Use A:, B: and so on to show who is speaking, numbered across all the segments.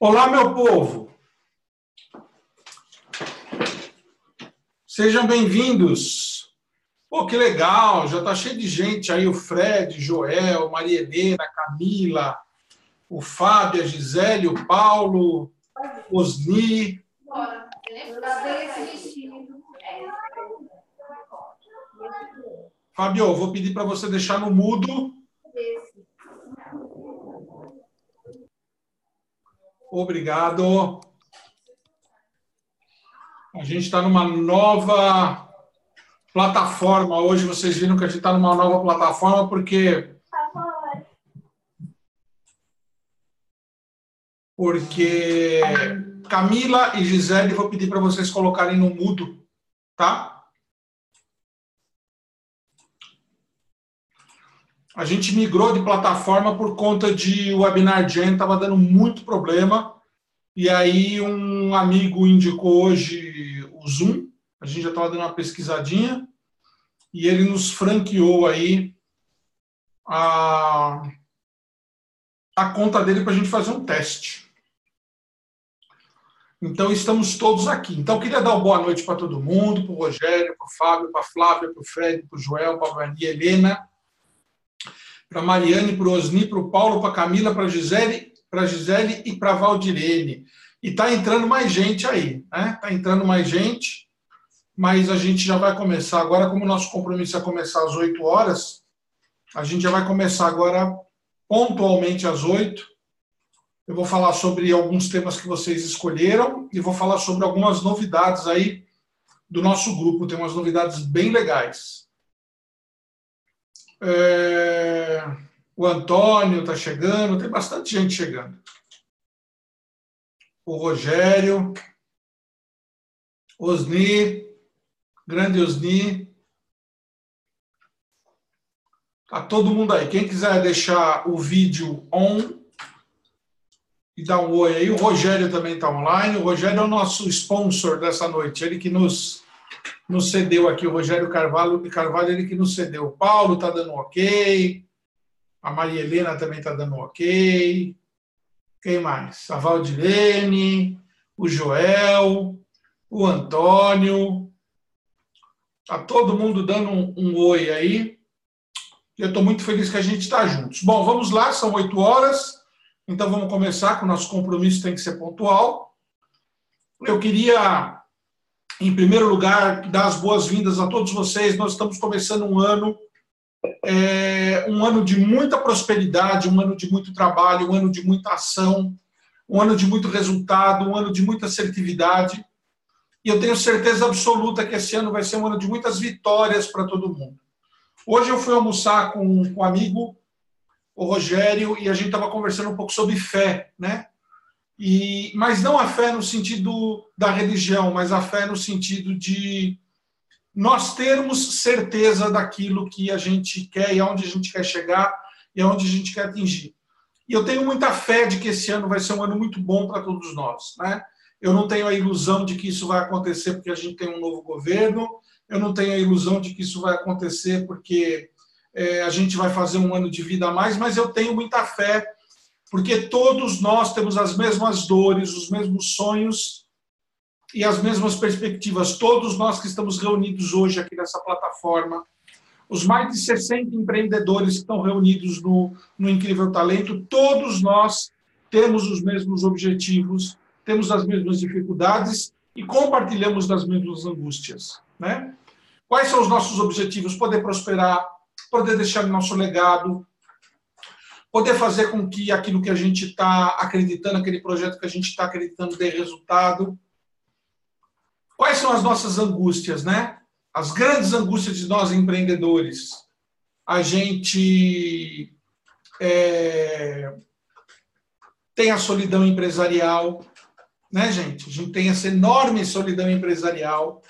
A: Olá, meu povo. Sejam bem-vindos. Pô, que legal, já está cheio de gente aí, o Fred, Joel, Maria Helena, Camila, o Fábio, a Gisele, o Paulo, Osni. Fábio, vou pedir para você deixar no mudo Obrigado. A gente está numa nova plataforma. Hoje vocês viram que a gente está numa nova plataforma porque. Porque Camila e Gisele, vou pedir para vocês colocarem no mudo, tá? A gente migrou de plataforma por conta de o Webinar Jam estava dando muito problema. E aí um amigo indicou hoje o Zoom. A gente já estava dando uma pesquisadinha. E ele nos franqueou aí a, a conta dele para a gente fazer um teste. Então, estamos todos aqui. Então, queria dar uma boa noite para todo mundo, para o Rogério, para o Fábio, para a Flávia, para o Fred, para o Joel, para a Helena, para Mariane, para o Osni, para o Paulo, para a Camila, para a Gisele, para Gisele e para a Valdirene. E está entrando mais gente aí, né? Está entrando mais gente, mas a gente já vai começar agora, como o nosso compromisso é começar às 8 horas, a gente já vai começar agora pontualmente às 8. Eu vou falar sobre alguns temas que vocês escolheram e vou falar sobre algumas novidades aí do nosso grupo. Tem umas novidades bem legais. É... O Antônio está chegando, tem bastante gente chegando. O Rogério, Osni, grande Osni. Tá todo mundo aí. Quem quiser deixar o vídeo on e dar um oi aí. O Rogério também está online. O Rogério é o nosso sponsor dessa noite. Ele que nos nos cedeu aqui o Rogério Carvalho, Carvalho ele que nos cedeu. O Paulo está dando ok, a Maria Helena também está dando ok. Quem mais? A Valdirene, o Joel, o Antônio. Está todo mundo dando um, um oi aí. Eu estou muito feliz que a gente está juntos. Bom, vamos lá, são oito horas. Então vamos começar, que o nosso compromisso tem que ser pontual. Eu queria em primeiro lugar, dar as boas-vindas a todos vocês. Nós estamos começando um ano, é, um ano de muita prosperidade, um ano de muito trabalho, um ano de muita ação, um ano de muito resultado, um ano de muita assertividade. E eu tenho certeza absoluta que esse ano vai ser um ano de muitas vitórias para todo mundo. Hoje eu fui almoçar com, com um amigo, o Rogério, e a gente estava conversando um pouco sobre fé, né? E, mas não a fé no sentido da religião, mas a fé no sentido de nós termos certeza daquilo que a gente quer e aonde a gente quer chegar e aonde a gente quer atingir. E eu tenho muita fé de que esse ano vai ser um ano muito bom para todos nós. Né? Eu não tenho a ilusão de que isso vai acontecer porque a gente tem um novo governo, eu não tenho a ilusão de que isso vai acontecer porque é, a gente vai fazer um ano de vida a mais, mas eu tenho muita fé porque todos nós temos as mesmas dores, os mesmos sonhos e as mesmas perspectivas. Todos nós que estamos reunidos hoje aqui nessa plataforma, os mais de 60 empreendedores que estão reunidos no, no Incrível Talento, todos nós temos os mesmos objetivos, temos as mesmas dificuldades e compartilhamos das mesmas angústias. Né? Quais são os nossos objetivos? Poder prosperar, poder deixar nosso legado, poder fazer com que aquilo que a gente está acreditando, aquele projeto que a gente está acreditando dê resultado. Quais são as nossas angústias, né? As grandes angústias de nós empreendedores. A gente é, tem a solidão empresarial, né, gente? A gente tem essa enorme solidão empresarial.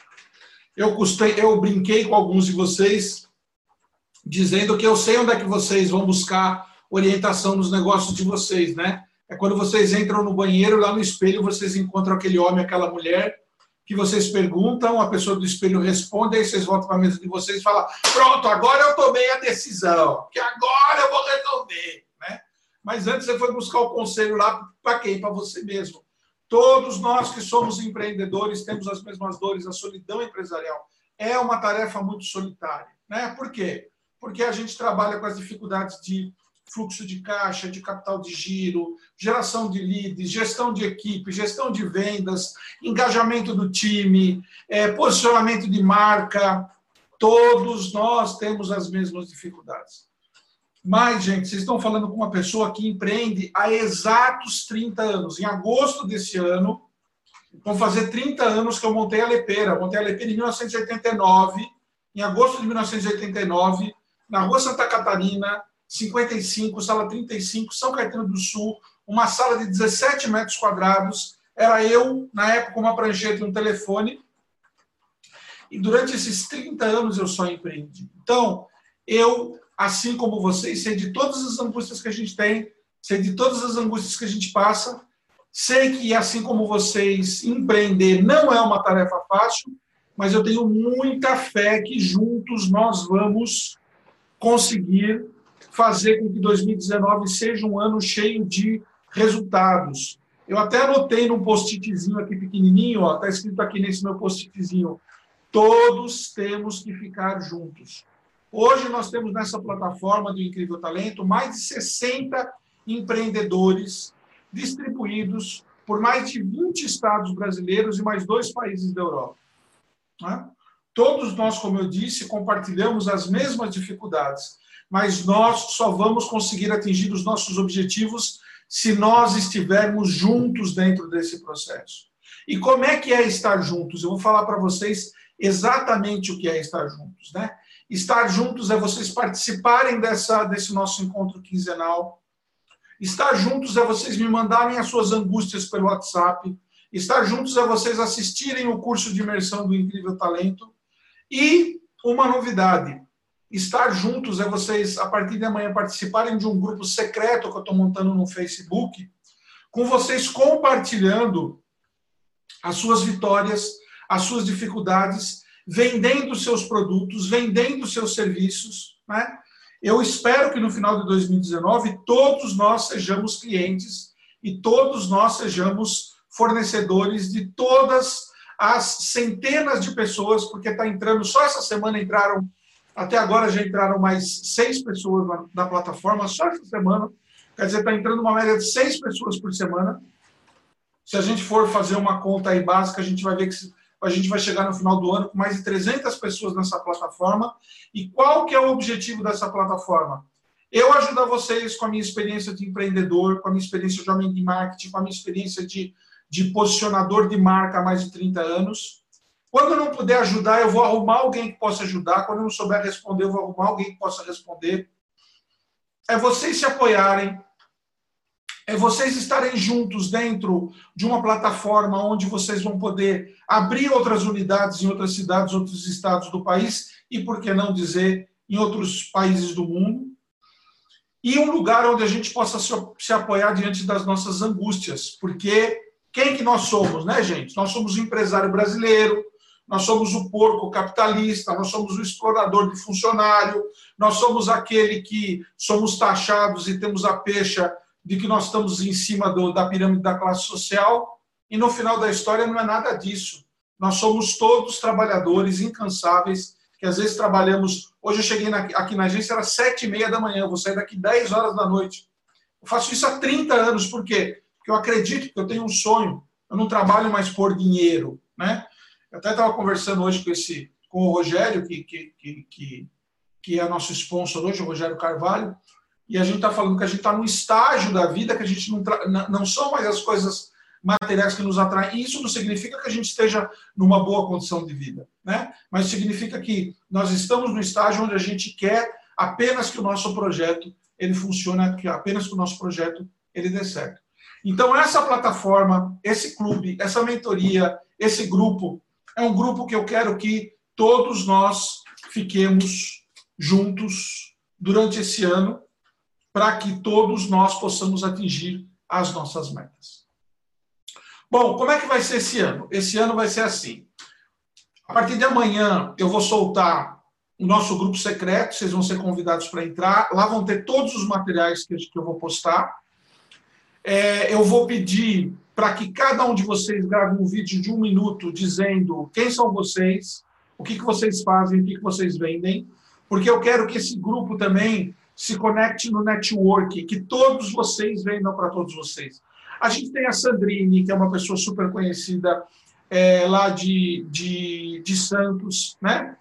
A: Eu, custei, eu brinquei com alguns de vocês, dizendo que eu sei onde é que vocês vão buscar orientação nos negócios de vocês, né? É quando vocês entram no banheiro, lá no espelho, vocês encontram aquele homem, aquela mulher, que vocês perguntam, a pessoa do espelho responde, aí vocês voltam para a mesa de vocês e falam: pronto, agora eu tomei a decisão, que agora eu vou resolver, né? Mas antes você foi buscar o conselho lá para quem? Para você mesmo. Todos nós que somos empreendedores temos as mesmas dores, a solidão empresarial. É uma tarefa muito solitária. Né? Por quê? Porque a gente trabalha com as dificuldades de fluxo de caixa, de capital de giro, geração de leads, gestão de equipe, gestão de vendas, engajamento do time, é, posicionamento de marca. Todos nós temos as mesmas dificuldades. Mas, gente, vocês estão falando com uma pessoa que empreende há exatos 30 anos. Em agosto desse ano, vão fazer 30 anos que eu montei a Lepeira. Montei a Lepeira em 1989, em agosto de 1989, na rua Santa Catarina, 55, sala 35, São Caetano do Sul, uma sala de 17 metros quadrados. Era eu, na época, com uma prancheta e um telefone. E durante esses 30 anos eu só empreendi. Então, eu, assim como vocês, sei de todas as angústias que a gente tem, sei de todas as angústias que a gente passa, sei que, assim como vocês, empreender não é uma tarefa fácil, mas eu tenho muita fé que juntos nós vamos conseguir fazer com que 2019 seja um ano cheio de resultados. Eu até anotei num post-itzinho aqui pequenininho, ó, tá escrito aqui nesse meu post-itzinho, todos temos que ficar juntos. Hoje nós temos nessa plataforma do Incrível Talento mais de 60 empreendedores distribuídos por mais de 20 estados brasileiros e mais dois países da Europa. Né? Todos nós, como eu disse, compartilhamos as mesmas dificuldades mas nós só vamos conseguir atingir os nossos objetivos se nós estivermos juntos dentro desse processo. E como é que é estar juntos? Eu vou falar para vocês exatamente o que é estar juntos, né? Estar juntos é vocês participarem dessa, desse nosso encontro quinzenal. Estar juntos é vocês me mandarem as suas angústias pelo WhatsApp. Estar juntos é vocês assistirem o curso de imersão do Incrível Talento. E uma novidade: Estar juntos é vocês, a partir de amanhã, participarem de um grupo secreto que eu estou montando no Facebook, com vocês compartilhando as suas vitórias, as suas dificuldades, vendendo seus produtos, vendendo seus serviços. Né? Eu espero que no final de 2019 todos nós sejamos clientes e todos nós sejamos fornecedores de todas as centenas de pessoas, porque está entrando, só essa semana entraram até agora já entraram mais seis pessoas na, na plataforma, só essa semana. Quer dizer, está entrando uma média de seis pessoas por semana. Se a gente for fazer uma conta aí básica, a gente vai ver que a gente vai chegar no final do ano com mais de 300 pessoas nessa plataforma. E qual que é o objetivo dessa plataforma? Eu ajudar vocês com a minha experiência de empreendedor, com a minha experiência de homem de marketing, com a minha experiência de, de posicionador de marca há mais de 30 anos, quando eu não puder ajudar, eu vou arrumar alguém que possa ajudar. Quando eu não souber responder, eu vou arrumar alguém que possa responder. É vocês se apoiarem, é vocês estarem juntos dentro de uma plataforma onde vocês vão poder abrir outras unidades em outras cidades, outros estados do país e, por que não dizer, em outros países do mundo. E um lugar onde a gente possa se apoiar diante das nossas angústias, porque quem que nós somos, né, gente? Nós somos o empresário brasileiro, nós somos o porco capitalista, nós somos o explorador de funcionário, nós somos aquele que somos taxados e temos a pecha de que nós estamos em cima do, da pirâmide da classe social, e no final da história não é nada disso. Nós somos todos trabalhadores incansáveis, que às vezes trabalhamos. Hoje eu cheguei na, aqui na agência, era sete e meia da manhã, eu vou sair daqui 10 horas da noite. Eu faço isso há 30 anos, por quê? Porque eu acredito que eu tenho um sonho, eu não trabalho mais por dinheiro, né? Eu até estava conversando hoje com, esse, com o Rogério, que, que, que, que, é nosso sponsor hoje, o Rogério Carvalho, e a gente está falando que a gente está num estágio da vida que a gente não, não são mais as coisas materiais que nos atraem. E isso não significa que a gente esteja numa boa condição de vida, né? Mas significa que nós estamos no estágio onde a gente quer apenas que o nosso projeto ele funcione, que apenas que o nosso projeto ele dê certo. Então essa plataforma, esse clube, essa mentoria, esse grupo é um grupo que eu quero que todos nós fiquemos juntos durante esse ano, para que todos nós possamos atingir as nossas metas. Bom, como é que vai ser esse ano? Esse ano vai ser assim. A partir de amanhã, eu vou soltar o nosso grupo secreto, vocês vão ser convidados para entrar. Lá vão ter todos os materiais que eu vou postar. É, eu vou pedir para que cada um de vocês grave um vídeo de um minuto dizendo quem são vocês, o que, que vocês fazem, o que, que vocês vendem, porque eu quero que esse grupo também se conecte no network, que todos vocês vendam para todos vocês. A gente tem a Sandrine, que é uma pessoa super conhecida é, lá de, de, de Santos, né?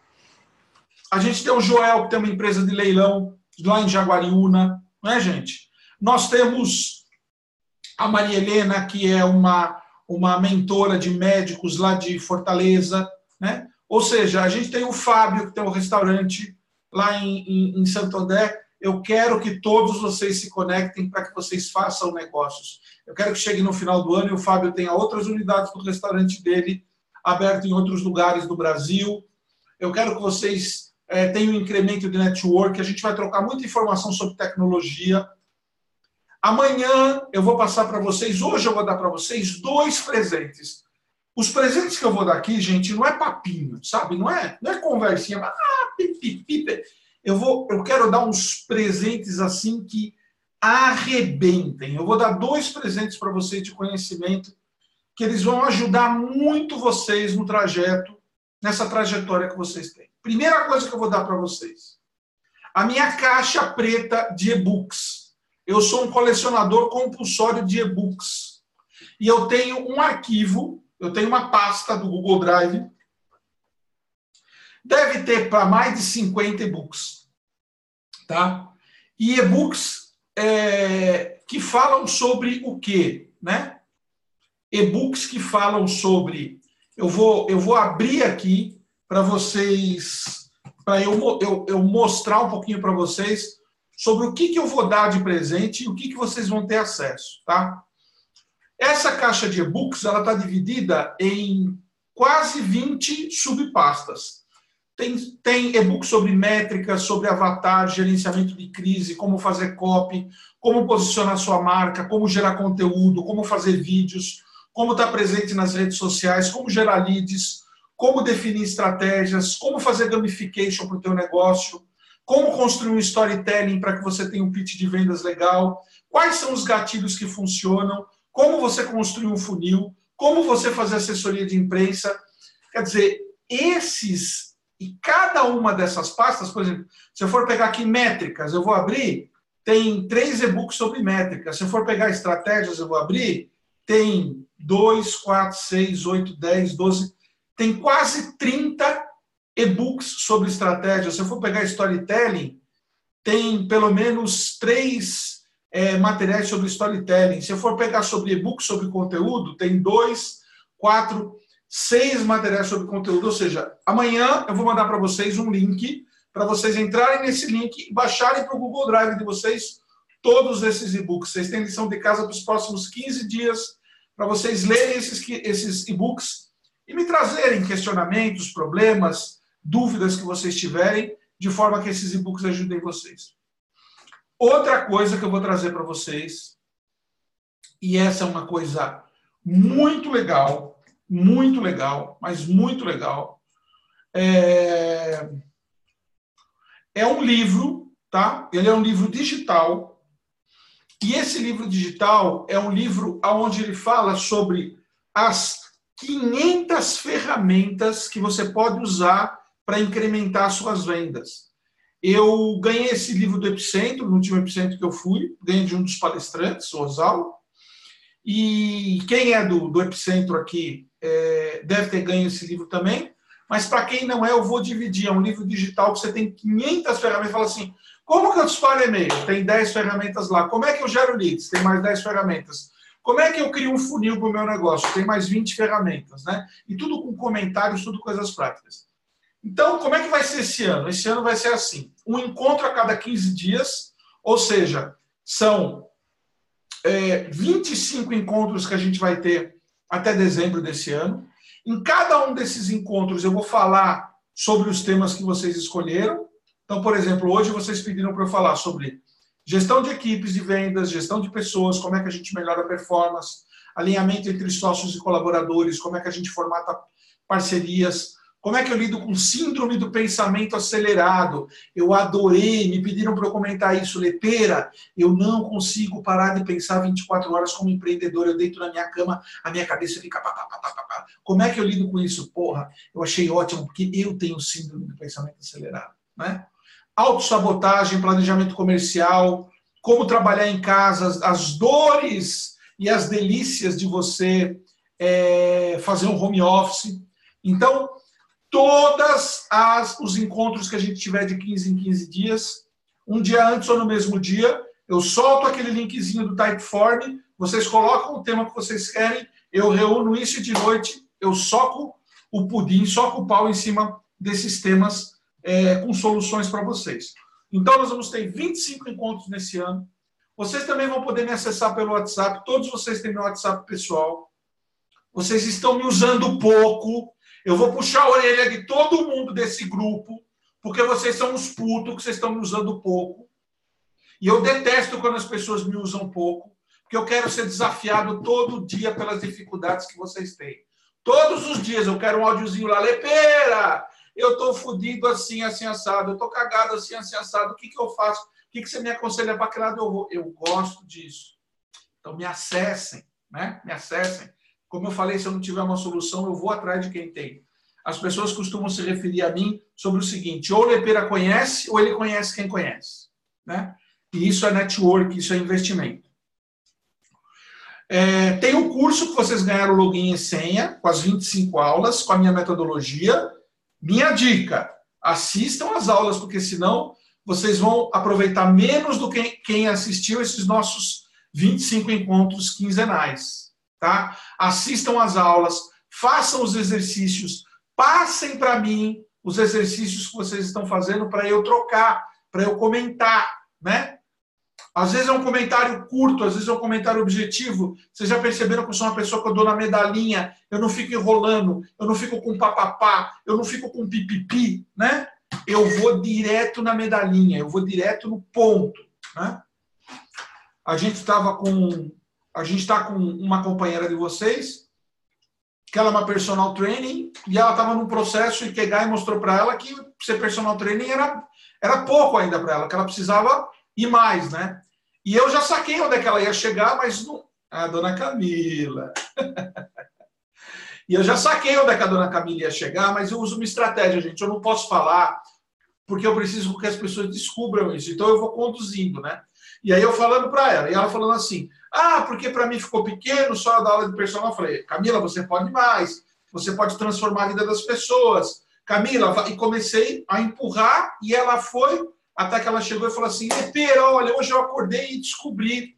A: A gente tem o Joel, que tem uma empresa de leilão lá em Jaguariúna, não é, gente? Nós temos a Maria Helena, que é uma, uma mentora de médicos lá de Fortaleza, né? Ou seja, a gente tem o Fábio, que tem um restaurante lá em, em, em Santo André. Eu quero que todos vocês se conectem para que vocês façam negócios. Eu quero que chegue no final do ano e o Fábio tenha outras unidades do restaurante dele aberto em outros lugares do Brasil. Eu quero que vocês é, tem um incremento de network, a gente vai trocar muita informação sobre tecnologia. Amanhã eu vou passar para vocês, hoje eu vou dar para vocês dois presentes. Os presentes que eu vou dar aqui, gente, não é papinho, sabe? Não é, não é conversinha, ah, pipi, pipi. Eu vou, eu quero dar uns presentes assim que arrebentem. Eu vou dar dois presentes para vocês de conhecimento que eles vão ajudar muito vocês no trajeto, nessa trajetória que vocês têm. Primeira coisa que eu vou dar para vocês. A minha caixa preta de e-books. Eu sou um colecionador compulsório de e-books. E eu tenho um arquivo, eu tenho uma pasta do Google Drive. Deve ter para mais de 50 e-books. Tá? E e-books é, que falam sobre o quê? Né? E-books que falam sobre. Eu vou, eu vou abrir aqui para vocês, para eu, eu, eu, mostrar um pouquinho para vocês sobre o que, que eu vou dar de presente e o que, que vocês vão ter acesso, tá? Essa caixa de e-books, ela está dividida em quase 20 subpastas. Tem, tem e-book sobre métricas, sobre avatar, gerenciamento de crise, como fazer copy, como posicionar sua marca, como gerar conteúdo, como fazer vídeos, como estar tá presente nas redes sociais, como gerar leads, como definir estratégias, como fazer gamification para o teu negócio, como construir um storytelling para que você tenha um pitch de vendas legal, quais são os gatilhos que funcionam, como você construir um funil, como você fazer assessoria de imprensa. Quer dizer, esses e cada uma dessas pastas, por exemplo, se eu for pegar aqui métricas, eu vou abrir, tem três e-books sobre métricas. Se eu for pegar estratégias, eu vou abrir, tem dois, quatro, seis, oito, dez, doze tem quase 30 e-books sobre estratégia. Se eu for pegar storytelling, tem pelo menos três é, materiais sobre storytelling. Se eu for pegar sobre e-book, sobre conteúdo, tem dois, quatro, seis materiais sobre conteúdo. Ou seja, amanhã eu vou mandar para vocês um link para vocês entrarem nesse link e baixarem para o Google Drive de vocês todos esses e-books. Vocês têm lição de casa para os próximos 15 dias para vocês lerem esses, esses e-books e me trazerem questionamentos, problemas, dúvidas que vocês tiverem, de forma que esses e-books ajudem vocês. Outra coisa que eu vou trazer para vocês, e essa é uma coisa muito legal, muito legal, mas muito legal, é, é um livro, tá? Ele é um livro digital, e esse livro digital é um livro onde ele fala sobre as 500 ferramentas que você pode usar para incrementar suas vendas. Eu ganhei esse livro do Epicentro, no último Epicentro que eu fui, ganhei de um dos palestrantes, o Osal. E quem é do, do Epicentro aqui é, deve ter ganho esse livro também. Mas para quem não é, eu vou dividir. É um livro digital que você tem 500 ferramentas. Fala assim, como que eu disparo e-mail? Tem 10 ferramentas lá. Como é que eu gero leads? Tem mais 10 ferramentas. Como é que eu crio um funil para o meu negócio? Tem mais 20 ferramentas, né? E tudo com comentários, tudo coisas práticas. Então, como é que vai ser esse ano? Esse ano vai ser assim: um encontro a cada 15 dias, ou seja, são é, 25 encontros que a gente vai ter até dezembro desse ano. Em cada um desses encontros, eu vou falar sobre os temas que vocês escolheram. Então, por exemplo, hoje vocês pediram para eu falar sobre Gestão de equipes de vendas, gestão de pessoas, como é que a gente melhora a performance, alinhamento entre sócios e colaboradores, como é que a gente formata parcerias, Como é que eu lido com síndrome do pensamento acelerado? Eu adorei, me pediram para eu comentar isso, Leteira. Eu não consigo parar de pensar 24 horas como empreendedor. Eu deito na minha cama, a minha cabeça fica. Pá, pá, pá, pá, pá. Como é que eu lido com isso? Porra, eu achei ótimo, porque eu tenho síndrome do pensamento acelerado. Né? Autossabotagem, planejamento comercial, como trabalhar em casa, as dores e as delícias de você é, fazer um home office. Então, todas as os encontros que a gente tiver de 15 em 15 dias, um dia antes ou no mesmo dia, eu solto aquele linkzinho do Typeform, vocês colocam o tema que vocês querem, eu reúno isso de noite, eu soco o pudim, soco o pau em cima desses temas é, com soluções para vocês. Então, nós vamos ter 25 encontros nesse ano. Vocês também vão poder me acessar pelo WhatsApp. Todos vocês têm meu WhatsApp pessoal. Vocês estão me usando pouco. Eu vou puxar a orelha de todo mundo desse grupo, porque vocês são uns putos que vocês estão me usando pouco. E eu detesto quando as pessoas me usam pouco, porque eu quero ser desafiado todo dia pelas dificuldades que vocês têm. Todos os dias eu quero um áudiozinho lá, Lepeira! Eu estou fodido assim, assim, assado. Eu estou cagado assim, assim, assado. O que, que eu faço? O que, que você me aconselha para que lado eu vou? Eu gosto disso. Então me acessem, né? Me acessem. Como eu falei, se eu não tiver uma solução, eu vou atrás de quem tem. As pessoas costumam se referir a mim sobre o seguinte: ou o Lepeira conhece, ou ele conhece quem conhece. Né? E isso é network, isso é investimento. É, tem o um curso que vocês ganharam login e senha, com as 25 aulas, com a minha metodologia. Minha dica: assistam as aulas, porque senão vocês vão aproveitar menos do que quem assistiu esses nossos 25 encontros quinzenais tá? Assistam às aulas, façam os exercícios, passem para mim os exercícios que vocês estão fazendo para eu trocar, para eu comentar, né? Às vezes é um comentário curto, às vezes é um comentário objetivo. Vocês já perceberam que eu sou uma pessoa que eu dou na medalhinha, eu não fico enrolando, eu não fico com papapá, eu não fico com pipipi, né? Eu vou direto na medalhinha, eu vou direto no ponto, né? A gente estava com a gente está com uma companheira de vocês, que ela é uma personal training, e ela estava num processo e Kegai mostrou para ela que ser personal training era, era pouco ainda para ela, que ela precisava ir mais, né? E eu já saquei onde é que ela ia chegar, mas não. A dona Camila. e eu já saquei onde é que a dona Camila ia chegar, mas eu uso uma estratégia, gente. Eu não posso falar, porque eu preciso que as pessoas descubram isso. Então eu vou conduzindo, né? E aí eu falando para ela, e ela falando assim: ah, porque para mim ficou pequeno só da aula de personal. Eu falei, Camila, você pode mais, você pode transformar a vida das pessoas. Camila, e comecei a empurrar, e ela foi, até que ela chegou e falou assim: Pera, olha, hoje eu acordei e descobri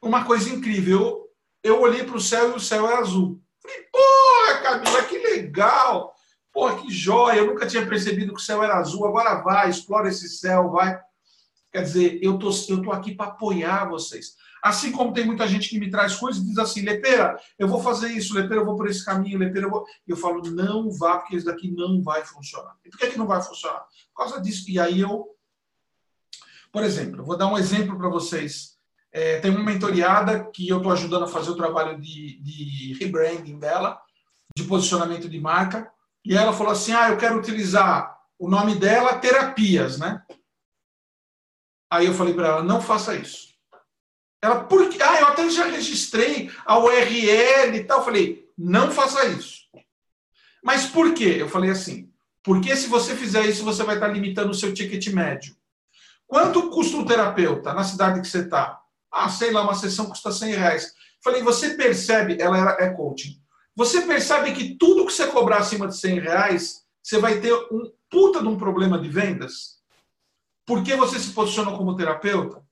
A: uma coisa incrível. Eu, eu olhei para o céu e o céu era azul. Falei, pô, Camila, que legal! Pô, que joia! Eu nunca tinha percebido que o céu era azul. Agora vai, explora esse céu, vai. Quer dizer, eu tô, eu tô aqui para apoiar vocês. Assim como tem muita gente que me traz coisas e diz assim, Lepeira, eu vou fazer isso, Lepeira, eu vou por esse caminho, Lepeira, eu vou... Eu falo, não vá, porque isso daqui não vai funcionar. E por que, que não vai funcionar? Por causa disso. E aí eu... Por exemplo, eu vou dar um exemplo para vocês. É, tem uma mentoriada que eu estou ajudando a fazer o trabalho de, de rebranding dela, de posicionamento de marca, e ela falou assim, ah, eu quero utilizar o nome dela, terapias, né? Aí eu falei para ela, não faça isso. Ela, por quê? Ah, eu até já registrei a URL e tal. Eu falei, não faça isso. Mas por quê? Eu falei assim, porque se você fizer isso, você vai estar limitando o seu ticket médio. Quanto custa um terapeuta na cidade que você está? Ah, sei lá, uma sessão custa 100 reais. Falei, você percebe, ela era, é coaching, você percebe que tudo que você cobrar acima de 100 reais, você vai ter um puta de um problema de vendas? Por que você se posicionou como terapeuta?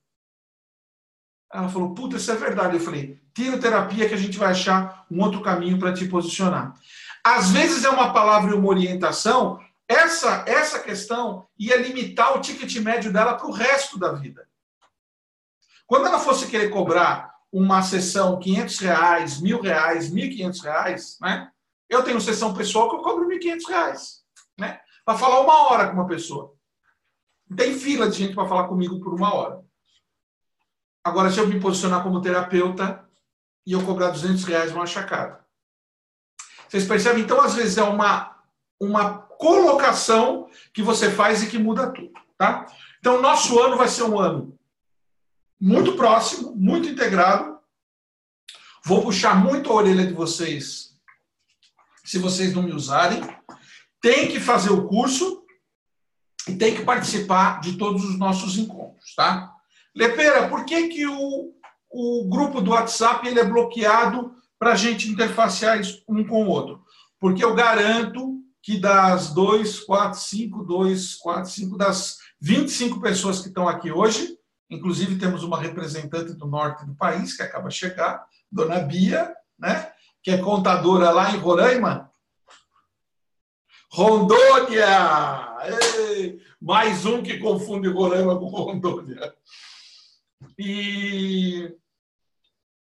A: Ela falou, puta, isso é verdade. Eu falei, tira terapia que a gente vai achar um outro caminho para te posicionar. Às vezes é uma palavra e uma orientação, essa, essa questão ia limitar o ticket médio dela para o resto da vida. Quando ela fosse querer cobrar uma sessão 500 reais, mil reais, 1.500 reais, né? Eu tenho sessão pessoal que eu cobro 1.500 reais, né? Para falar uma hora com uma pessoa. Tem fila de gente para falar comigo por uma hora. Agora, se eu me posicionar como terapeuta e eu cobrar 200 reais uma chacada. Vocês percebem? Então, às vezes, é uma uma colocação que você faz e que muda tudo, tá? Então, nosso ano vai ser um ano muito próximo, muito integrado. Vou puxar muito a orelha de vocês se vocês não me usarem. Tem que fazer o curso e tem que participar de todos os nossos encontros, tá? Lepeira, por que, que o, o grupo do WhatsApp ele é bloqueado para a gente interfacear um com o outro? Porque eu garanto que das 2, 4, 5, 2, 4, 5, das 25 pessoas que estão aqui hoje, inclusive temos uma representante do norte do país que acaba de chegar, Dona Bia, né? que é contadora lá em Roraima. Rondônia! Ei, mais um que confunde Roraima com Rondônia. E,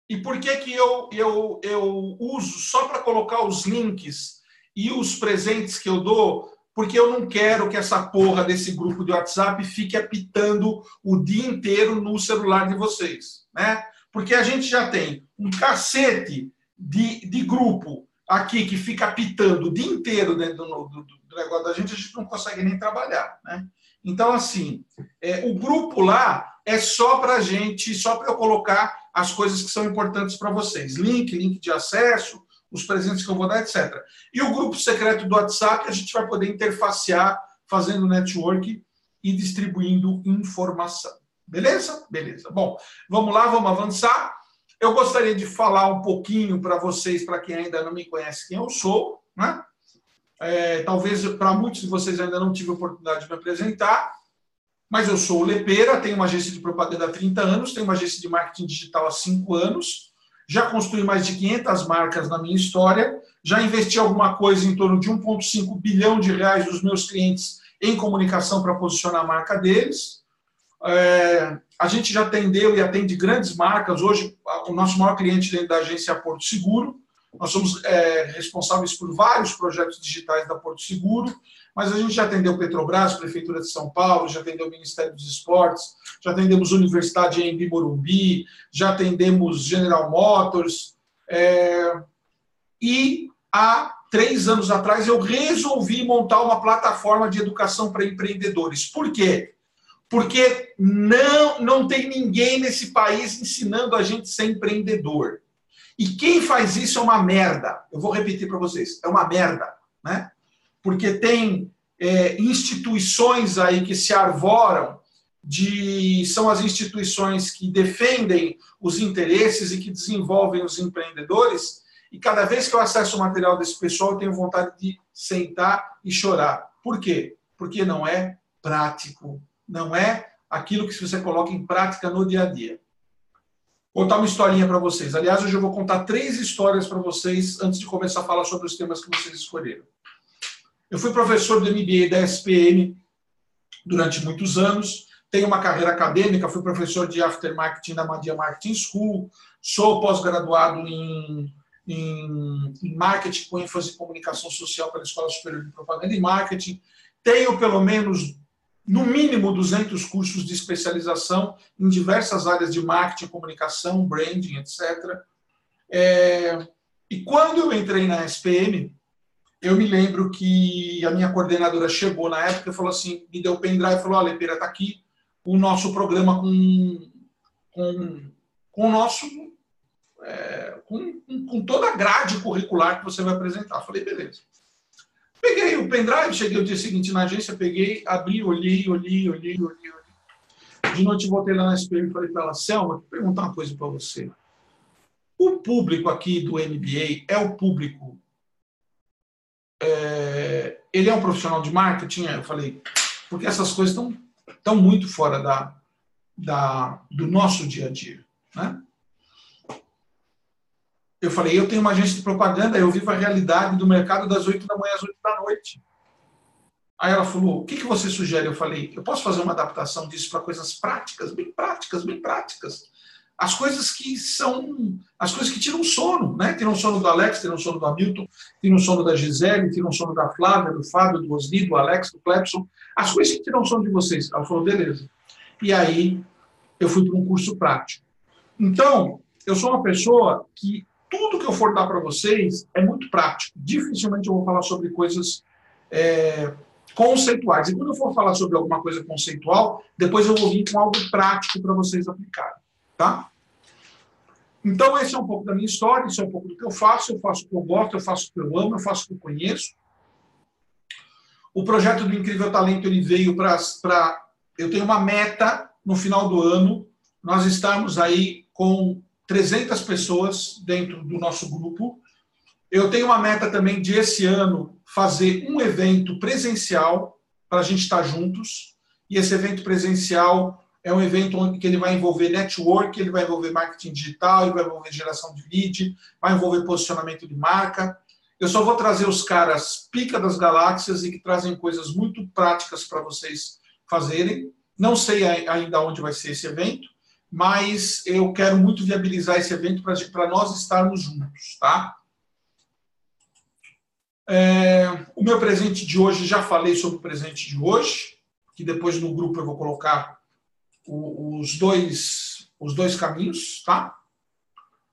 A: e por que, que eu, eu, eu uso só para colocar os links e os presentes que eu dou? Porque eu não quero que essa porra desse grupo de WhatsApp fique apitando o dia inteiro no celular de vocês, né? Porque a gente já tem um cacete de, de grupo aqui que fica apitando o dia inteiro dentro do, do, do negócio da gente, a gente não consegue nem trabalhar, né? Então, assim, é, o grupo lá é só para a gente, só para eu colocar as coisas que são importantes para vocês. Link, link de acesso, os presentes que eu vou dar, etc. E o grupo secreto do WhatsApp, a gente vai poder interfacear, fazendo network e distribuindo informação. Beleza? Beleza. Bom, vamos lá, vamos avançar. Eu gostaria de falar um pouquinho para vocês, para quem ainda não me conhece, quem eu sou, né? É, talvez para muitos de vocês ainda não tive a oportunidade de me apresentar, mas eu sou o Lepeira, tenho uma agência de propaganda há 30 anos, tenho uma agência de marketing digital há 5 anos, já construí mais de 500 marcas na minha história, já investi alguma coisa em torno de 1,5 bilhão de reais dos meus clientes em comunicação para posicionar a marca deles. É, a gente já atendeu e atende grandes marcas. Hoje, o nosso maior cliente dentro da agência é a Porto Seguro. Nós somos é, responsáveis por vários projetos digitais da Porto Seguro, mas a gente já atendeu Petrobras, Prefeitura de São Paulo, já atendeu o Ministério dos Esportes, já atendemos Universidade em Morumbi, já atendemos General Motors. É, e há três anos atrás eu resolvi montar uma plataforma de educação para empreendedores. Por quê? Porque não, não tem ninguém nesse país ensinando a gente ser empreendedor. E quem faz isso é uma merda. Eu vou repetir para vocês, é uma merda, né? Porque tem é, instituições aí que se arvoram de são as instituições que defendem os interesses e que desenvolvem os empreendedores. E cada vez que eu acesso o material desse pessoal, eu tenho vontade de sentar e chorar. Por quê? Porque não é prático, não é aquilo que você coloca em prática no dia a dia contar uma historinha para vocês. Aliás, hoje eu vou contar três histórias para vocês antes de começar a falar sobre os temas que vocês escolheram. Eu fui professor do MBA da SPM durante muitos anos, tenho uma carreira acadêmica, fui professor de aftermarketing da Madia Marketing School, sou pós-graduado em, em, em marketing com ênfase em comunicação social pela Escola Superior de Propaganda e Marketing, tenho pelo menos no mínimo 200 cursos de especialização em diversas áreas de marketing, comunicação, branding, etc. É, e quando eu entrei na SPM, eu me lembro que a minha coordenadora chegou na época e falou assim, me deu o pendrive e falou, olha, Pera, está aqui o nosso programa com, com, com o nosso... É, com, com toda a grade curricular que você vai apresentar. Eu falei, beleza. Peguei o pendrive, cheguei o dia seguinte na agência, peguei, abri, olhei, olhei, olhei, olhei. olhei. De noite voltei lá na SPM e falei para ela, Selma, vou perguntar uma coisa para você. O público aqui do MBA é o público. É, ele é um profissional de marketing? Eu falei, porque essas coisas estão, estão muito fora da, da, do nosso dia a dia. Né? Eu falei, eu tenho uma agência de propaganda, eu vivo a realidade do mercado das 8 da manhã às 8 da noite. Aí ela falou, o que, que você sugere? Eu falei, eu posso fazer uma adaptação disso para coisas práticas, bem práticas, bem práticas. As coisas que são, as coisas que tiram sono, né? Tiram sono do Alex, tiram sono do Hamilton, tiram sono da Gisele, tiram sono da Flávia, do Fábio, do Osni, do Alex, do Clepson. As coisas que tiram sono de vocês. Ela falou, beleza. E aí eu fui para um curso prático. Então, eu sou uma pessoa que que eu for dar para vocês é muito prático. Dificilmente eu vou falar sobre coisas é, conceituais. E quando eu for falar sobre alguma coisa conceitual, depois eu vou vir com algo prático para vocês aplicarem. Tá? Então, esse é um pouco da minha história, isso é um pouco do que eu faço. Eu faço o que eu gosto, eu faço o que eu amo, eu faço o que eu conheço. O projeto do Incrível Talento ele veio para. Eu tenho uma meta no final do ano, nós estarmos aí com 300 pessoas dentro do nosso grupo. Eu tenho uma meta também de esse ano fazer um evento presencial para a gente estar juntos. E esse evento presencial é um evento que ele vai envolver network, ele vai envolver marketing digital, ele vai envolver geração de lead, vai envolver posicionamento de marca. Eu só vou trazer os caras pica das galáxias e que trazem coisas muito práticas para vocês fazerem. Não sei ainda onde vai ser esse evento, mas eu quero muito viabilizar esse evento para nós estarmos juntos, tá? É, o meu presente de hoje, já falei sobre o presente de hoje, que depois no grupo eu vou colocar os dois, os dois caminhos, tá?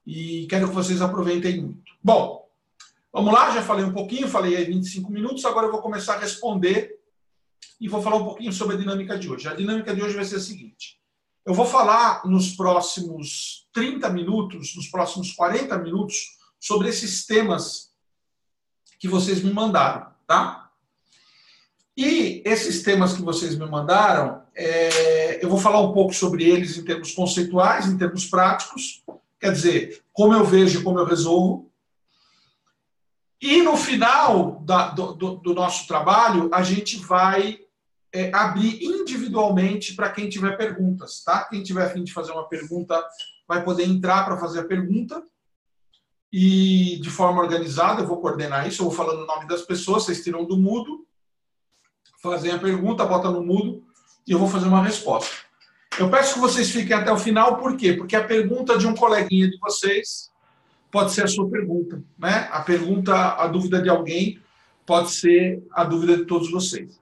A: E quero que vocês aproveitem muito. Bom, vamos lá, já falei um pouquinho, falei aí 25 minutos, agora eu vou começar a responder e vou falar um pouquinho sobre a dinâmica de hoje. A dinâmica de hoje vai ser a seguinte: eu vou falar nos próximos 30 minutos, nos próximos 40 minutos, sobre esses temas que vocês me mandaram, tá? E esses temas que vocês me mandaram, é, eu vou falar um pouco sobre eles em termos conceituais, em termos práticos, quer dizer, como eu vejo, como eu resolvo. E no final da, do, do, nosso trabalho, a gente vai é, abrir individualmente para quem tiver perguntas, tá? Quem tiver fim de fazer uma pergunta vai poder entrar para fazer a pergunta. E de forma organizada, eu vou coordenar isso, eu vou falando o nome das pessoas, vocês tiram do mudo fazem a pergunta, bota no mudo e eu vou fazer uma resposta. Eu peço que vocês fiquem até o final, por quê? Porque a pergunta de um coleguinha de vocês pode ser a sua pergunta, né? A pergunta, a dúvida de alguém pode ser a dúvida de todos vocês.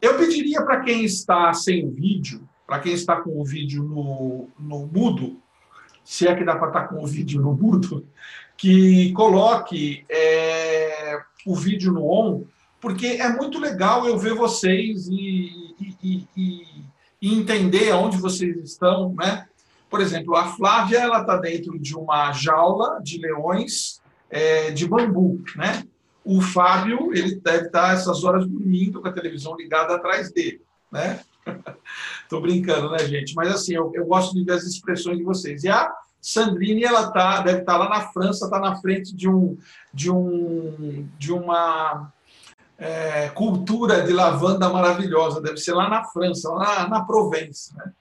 A: Eu pediria para quem está sem o vídeo, para quem está com o vídeo no, no mudo, se é que dá para estar tá com o vídeo no mudo, que coloque é, o vídeo no on, porque é muito legal eu ver vocês e, e, e, e entender onde vocês estão, né? Por exemplo, a Flávia ela está dentro de uma jaula de leões é, de bambu, né? O Fábio ele deve estar essas horas dormindo com a televisão ligada atrás dele, né? Tô brincando, né, gente? Mas assim, eu, eu gosto de ver as expressões de vocês. E a Sandrine, ela tá, deve estar lá na França, está na frente de um de um de uma é, cultura de lavanda maravilhosa, deve ser lá na França, lá na, na Provence. Né?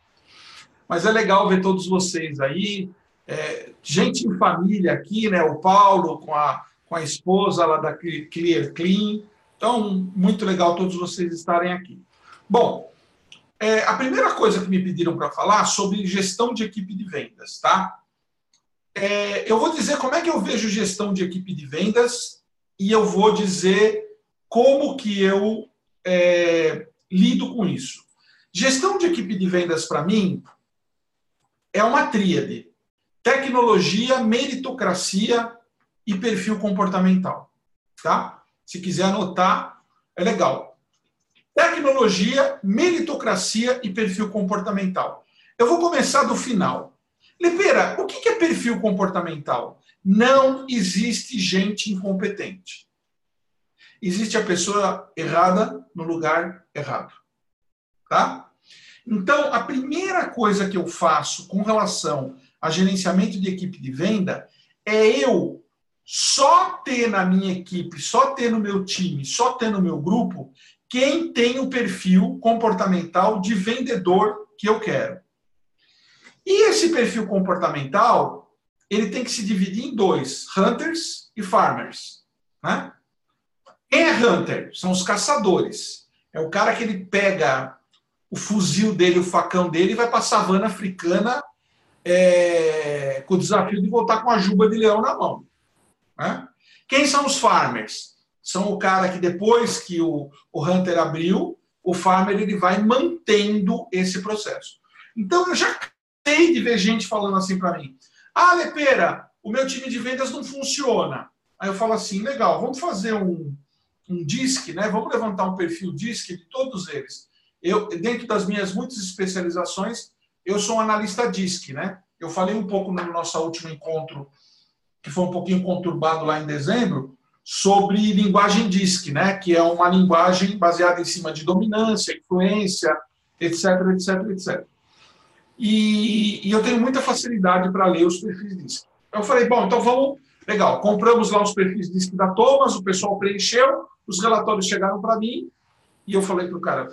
A: Mas é legal ver todos vocês aí, é, gente em família aqui, né? O Paulo com a, com a esposa lá da Clear Clean. Então, muito legal todos vocês estarem aqui. Bom, é, a primeira coisa que me pediram para falar sobre gestão de equipe de vendas, tá? É, eu vou dizer como é que eu vejo gestão de equipe de vendas e eu vou dizer como que eu é, lido com isso? Gestão de equipe de vendas, para mim, é uma tríade: tecnologia, meritocracia e perfil comportamental. Tá? Se quiser anotar, é legal. Tecnologia, meritocracia e perfil comportamental. Eu vou começar do final. Lipeira, o que é perfil comportamental? Não existe gente incompetente existe a pessoa errada no lugar errado. Tá? Então, a primeira coisa que eu faço com relação a gerenciamento de equipe de venda é eu só ter na minha equipe, só ter no meu time, só ter no meu grupo quem tem o perfil comportamental de vendedor que eu quero. E esse perfil comportamental, ele tem que se dividir em dois, hunters e farmers, né? Quem é hunter? São os caçadores. É o cara que ele pega o fuzil dele, o facão dele e vai para a savana africana é, com o desafio de voltar com a juba de leão na mão. Né? Quem são os farmers? São o cara que depois que o, o hunter abriu, o farmer ele vai mantendo esse processo. Então eu já cansei de ver gente falando assim para mim: Ah, Lepera, o meu time de vendas não funciona. Aí eu falo assim: legal, vamos fazer um, um DISC, né? Vamos levantar um perfil DISC de todos eles. Eu, dentro das minhas muitas especializações, eu sou um analista DISC, né? Eu falei um pouco no nosso último encontro, que foi um pouquinho conturbado lá em dezembro, sobre linguagem DISC, né? Que é uma linguagem baseada em cima de dominância, influência, etc, etc, etc. E, e eu tenho muita facilidade para ler os perfis DISC. Eu falei, bom, então vamos Legal, compramos lá os perfis de da Thomas, o pessoal preencheu, os relatórios chegaram para mim, e eu falei para o cara: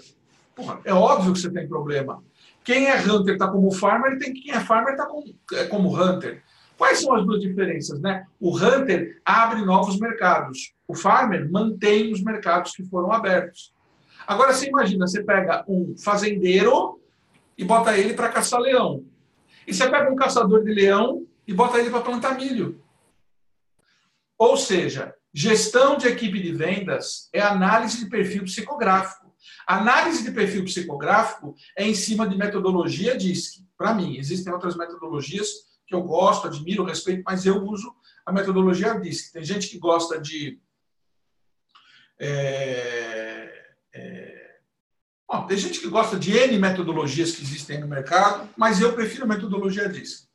A: Porra, é óbvio que você tem problema. Quem é Hunter está como Farmer, tem quem é Farmer está como, é como Hunter. Quais são as duas diferenças? Né? O Hunter abre novos mercados, o Farmer mantém os mercados que foram abertos. Agora você imagina, você pega um fazendeiro e bota ele para caçar leão. E você pega um caçador de leão e bota ele para plantar milho. Ou seja, gestão de equipe de vendas é análise de perfil psicográfico. Análise de perfil psicográfico é em cima de metodologia DISC. Para mim, existem outras metodologias que eu gosto, admiro, respeito, mas eu uso a metodologia DISC. Tem gente que gosta de. É, é, bom, tem gente que gosta de N metodologias que existem no mercado, mas eu prefiro a metodologia DISC.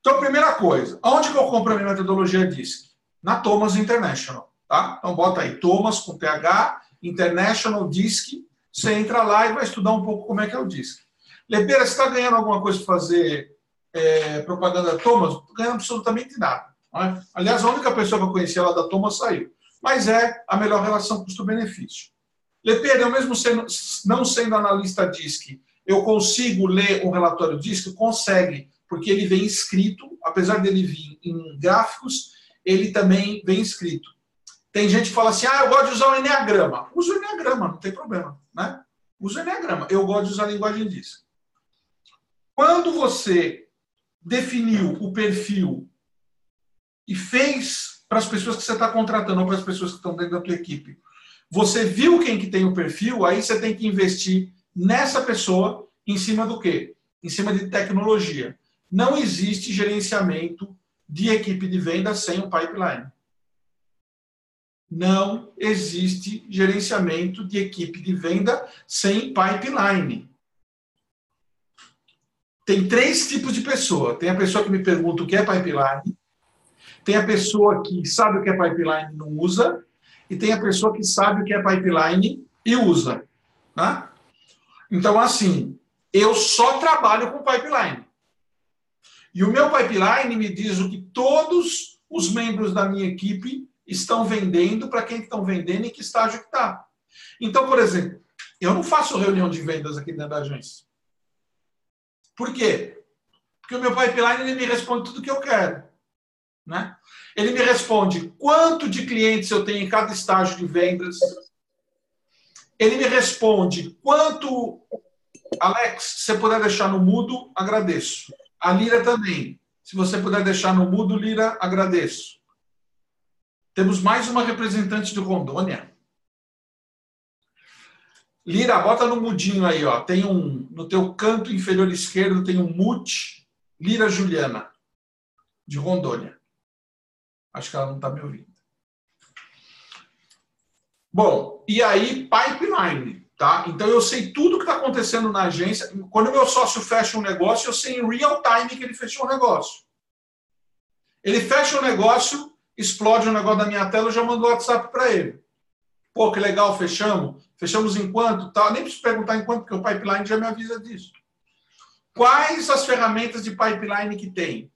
A: Então, primeira coisa, onde que eu compro a minha metodologia DISC? na Thomas International. Tá? Então bota aí Thomas com TH, International DISC, você entra lá e vai estudar um pouco como é que é o DISC. Lebeira, você está ganhando alguma coisa para fazer é, propaganda da Thomas? Ganhando absolutamente nada. É? Aliás, a única pessoa que eu conhecia lá da Thomas saiu. Mas é a melhor relação custo-benefício. Lepeira, eu mesmo sendo, não sendo analista DISC, eu consigo ler um relatório DISC? Consegue, porque ele vem escrito, apesar dele vir em gráficos, ele também vem escrito. Tem gente que fala assim: ah, eu gosto de usar o Enneagrama. Usa o Enneagrama, não tem problema. Né? Usa o Enneagrama. Eu gosto de usar a linguagem disso. Quando você definiu o perfil e fez para as pessoas que você está contratando ou para as pessoas que estão dentro da tua equipe, você viu quem que tem o perfil, aí você tem que investir nessa pessoa em cima do quê? Em cima de tecnologia. Não existe gerenciamento de equipe de venda sem um pipeline. Não existe gerenciamento de equipe de venda sem pipeline. Tem três tipos de pessoa. Tem a pessoa que me pergunta o que é pipeline, tem a pessoa que sabe o que é pipeline e não usa, e tem a pessoa que sabe o que é pipeline e usa. Tá? Então, assim, eu só trabalho com pipeline. E o meu pipeline me diz o que todos os membros da minha equipe estão vendendo, para quem estão vendendo e que estágio que está. Então, por exemplo, eu não faço reunião de vendas aqui dentro da agência. Por quê? Porque o meu pipeline ele me responde tudo que eu quero. Né? Ele me responde quanto de clientes eu tenho em cada estágio de vendas. Ele me responde quanto. Alex, se você puder deixar no mudo, agradeço. A Lira também. Se você puder deixar no mudo, Lira, agradeço. Temos mais uma representante de Rondônia. Lira, bota no mudinho aí, ó. Tem um no teu canto inferior esquerdo tem um mute Lira Juliana de Rondônia. Acho que ela não está me ouvindo. Bom, e aí pipeline. Tá? Então eu sei tudo o que está acontecendo na agência. Quando meu sócio fecha um negócio, eu sei em real time que ele fechou um negócio. Ele fecha um negócio, explode um negócio da minha tela, eu já mando o WhatsApp para ele. Pô, que legal, fechamos. Fechamos em quanto? Tá? Nem preciso perguntar em quanto, porque o pipeline já me avisa disso. Quais as ferramentas de pipeline que tem?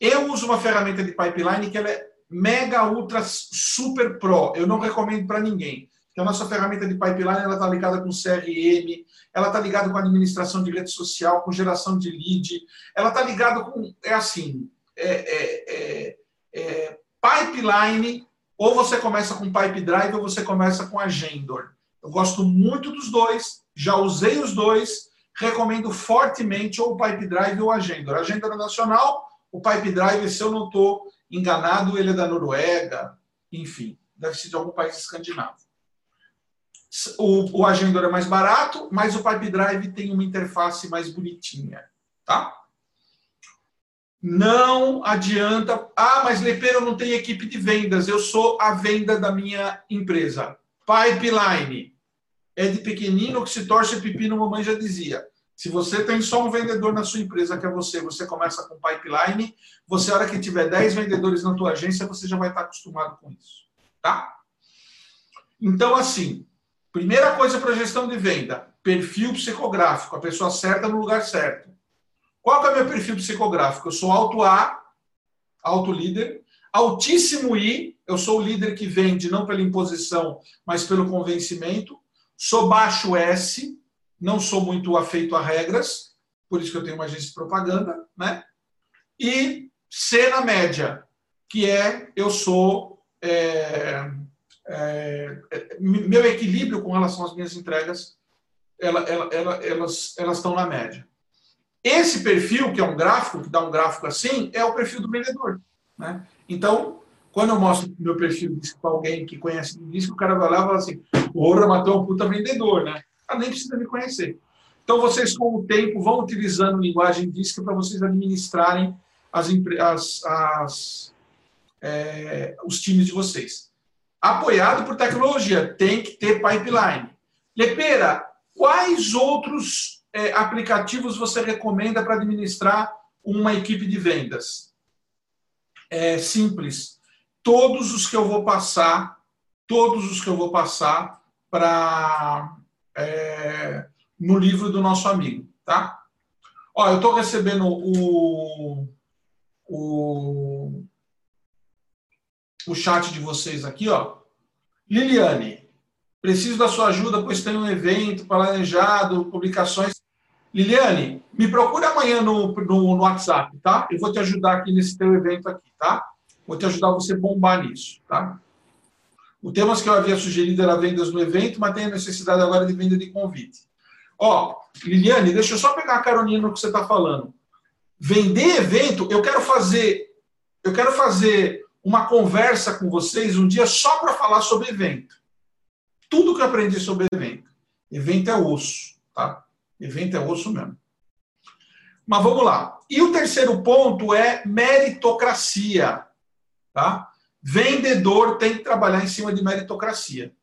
A: Eu uso uma ferramenta de pipeline que ela é mega, ultra, super pro. Eu não recomendo para ninguém que a nossa ferramenta de pipeline ela está ligada com CRM, ela está ligada com administração de rede social, com geração de lead, ela está ligada com, é assim, é, é, é, é, pipeline, ou você começa com Pipe Drive ou você começa com Agendor. Eu gosto muito dos dois, já usei os dois, recomendo fortemente ou o Pipe Drive ou o Agendor. Agendor é nacional, o Pipe Drive, se eu não estou enganado, ele é da Noruega, enfim, deve ser de algum país escandinavo. O, o Agendor é mais barato, mas o Pipe Drive tem uma interface mais bonitinha, tá? Não adianta. Ah, mas Lepeiro não tem equipe de vendas. Eu sou a venda da minha empresa. Pipeline. É de pequenino que se torce pepino, mamãe já dizia. Se você tem só um vendedor na sua empresa, que é você, você começa com pipeline, você, a hora que tiver 10 vendedores na tua agência, você já vai estar acostumado com isso. Tá? Então, assim, primeira coisa para gestão de venda, perfil psicográfico, a pessoa certa no lugar certo. Qual é o meu perfil psicográfico? Eu sou alto A, alto líder, altíssimo I, eu sou o líder que vende não pela imposição, mas pelo convencimento. Sou baixo S, não sou muito afeito a regras, por isso que eu tenho uma agência de propaganda, né? E C na média, que é eu sou é, é, meu equilíbrio com relação às minhas entregas, ela, ela, ela, elas elas estão na média. Esse perfil, que é um gráfico, que dá um gráfico assim, é o perfil do vendedor. Né? Então, quando eu mostro meu perfil para alguém que conhece o disco, o cara vai lá e fala assim: porra, matou é um puta vendedor, né? Ah, nem precisa me conhecer. Então, vocês, com o tempo, vão utilizando linguagem disco para vocês administrarem as, as, as é, os times de vocês. Apoiado por tecnologia, tem que ter pipeline. Lepeira, quais outros é, aplicativos você recomenda para administrar uma equipe de vendas? É simples. Todos os que eu vou passar, todos os que eu vou passar para é, no livro do nosso amigo, tá? Ó, eu estou recebendo o, o, o chat de vocês aqui, ó. Liliane, preciso da sua ajuda, pois tem um evento planejado, publicações. Liliane, me procura amanhã no, no, no, WhatsApp, tá? Eu vou te ajudar aqui nesse teu evento aqui, tá? Vou te ajudar a você bombar nisso, tá? O tema que eu havia sugerido era vendas no evento, mas tem a necessidade agora de venda de convite. Ó, Liliane, deixa eu só pegar a caroninha no que você está falando. Vender evento, eu quero fazer, eu quero fazer uma conversa com vocês um dia só para falar sobre evento. Tudo que eu aprendi sobre evento. Evento é osso, tá? Evento é osso mesmo. Mas vamos lá. E o terceiro ponto é meritocracia. Tá? Vendedor tem que trabalhar em cima de meritocracia.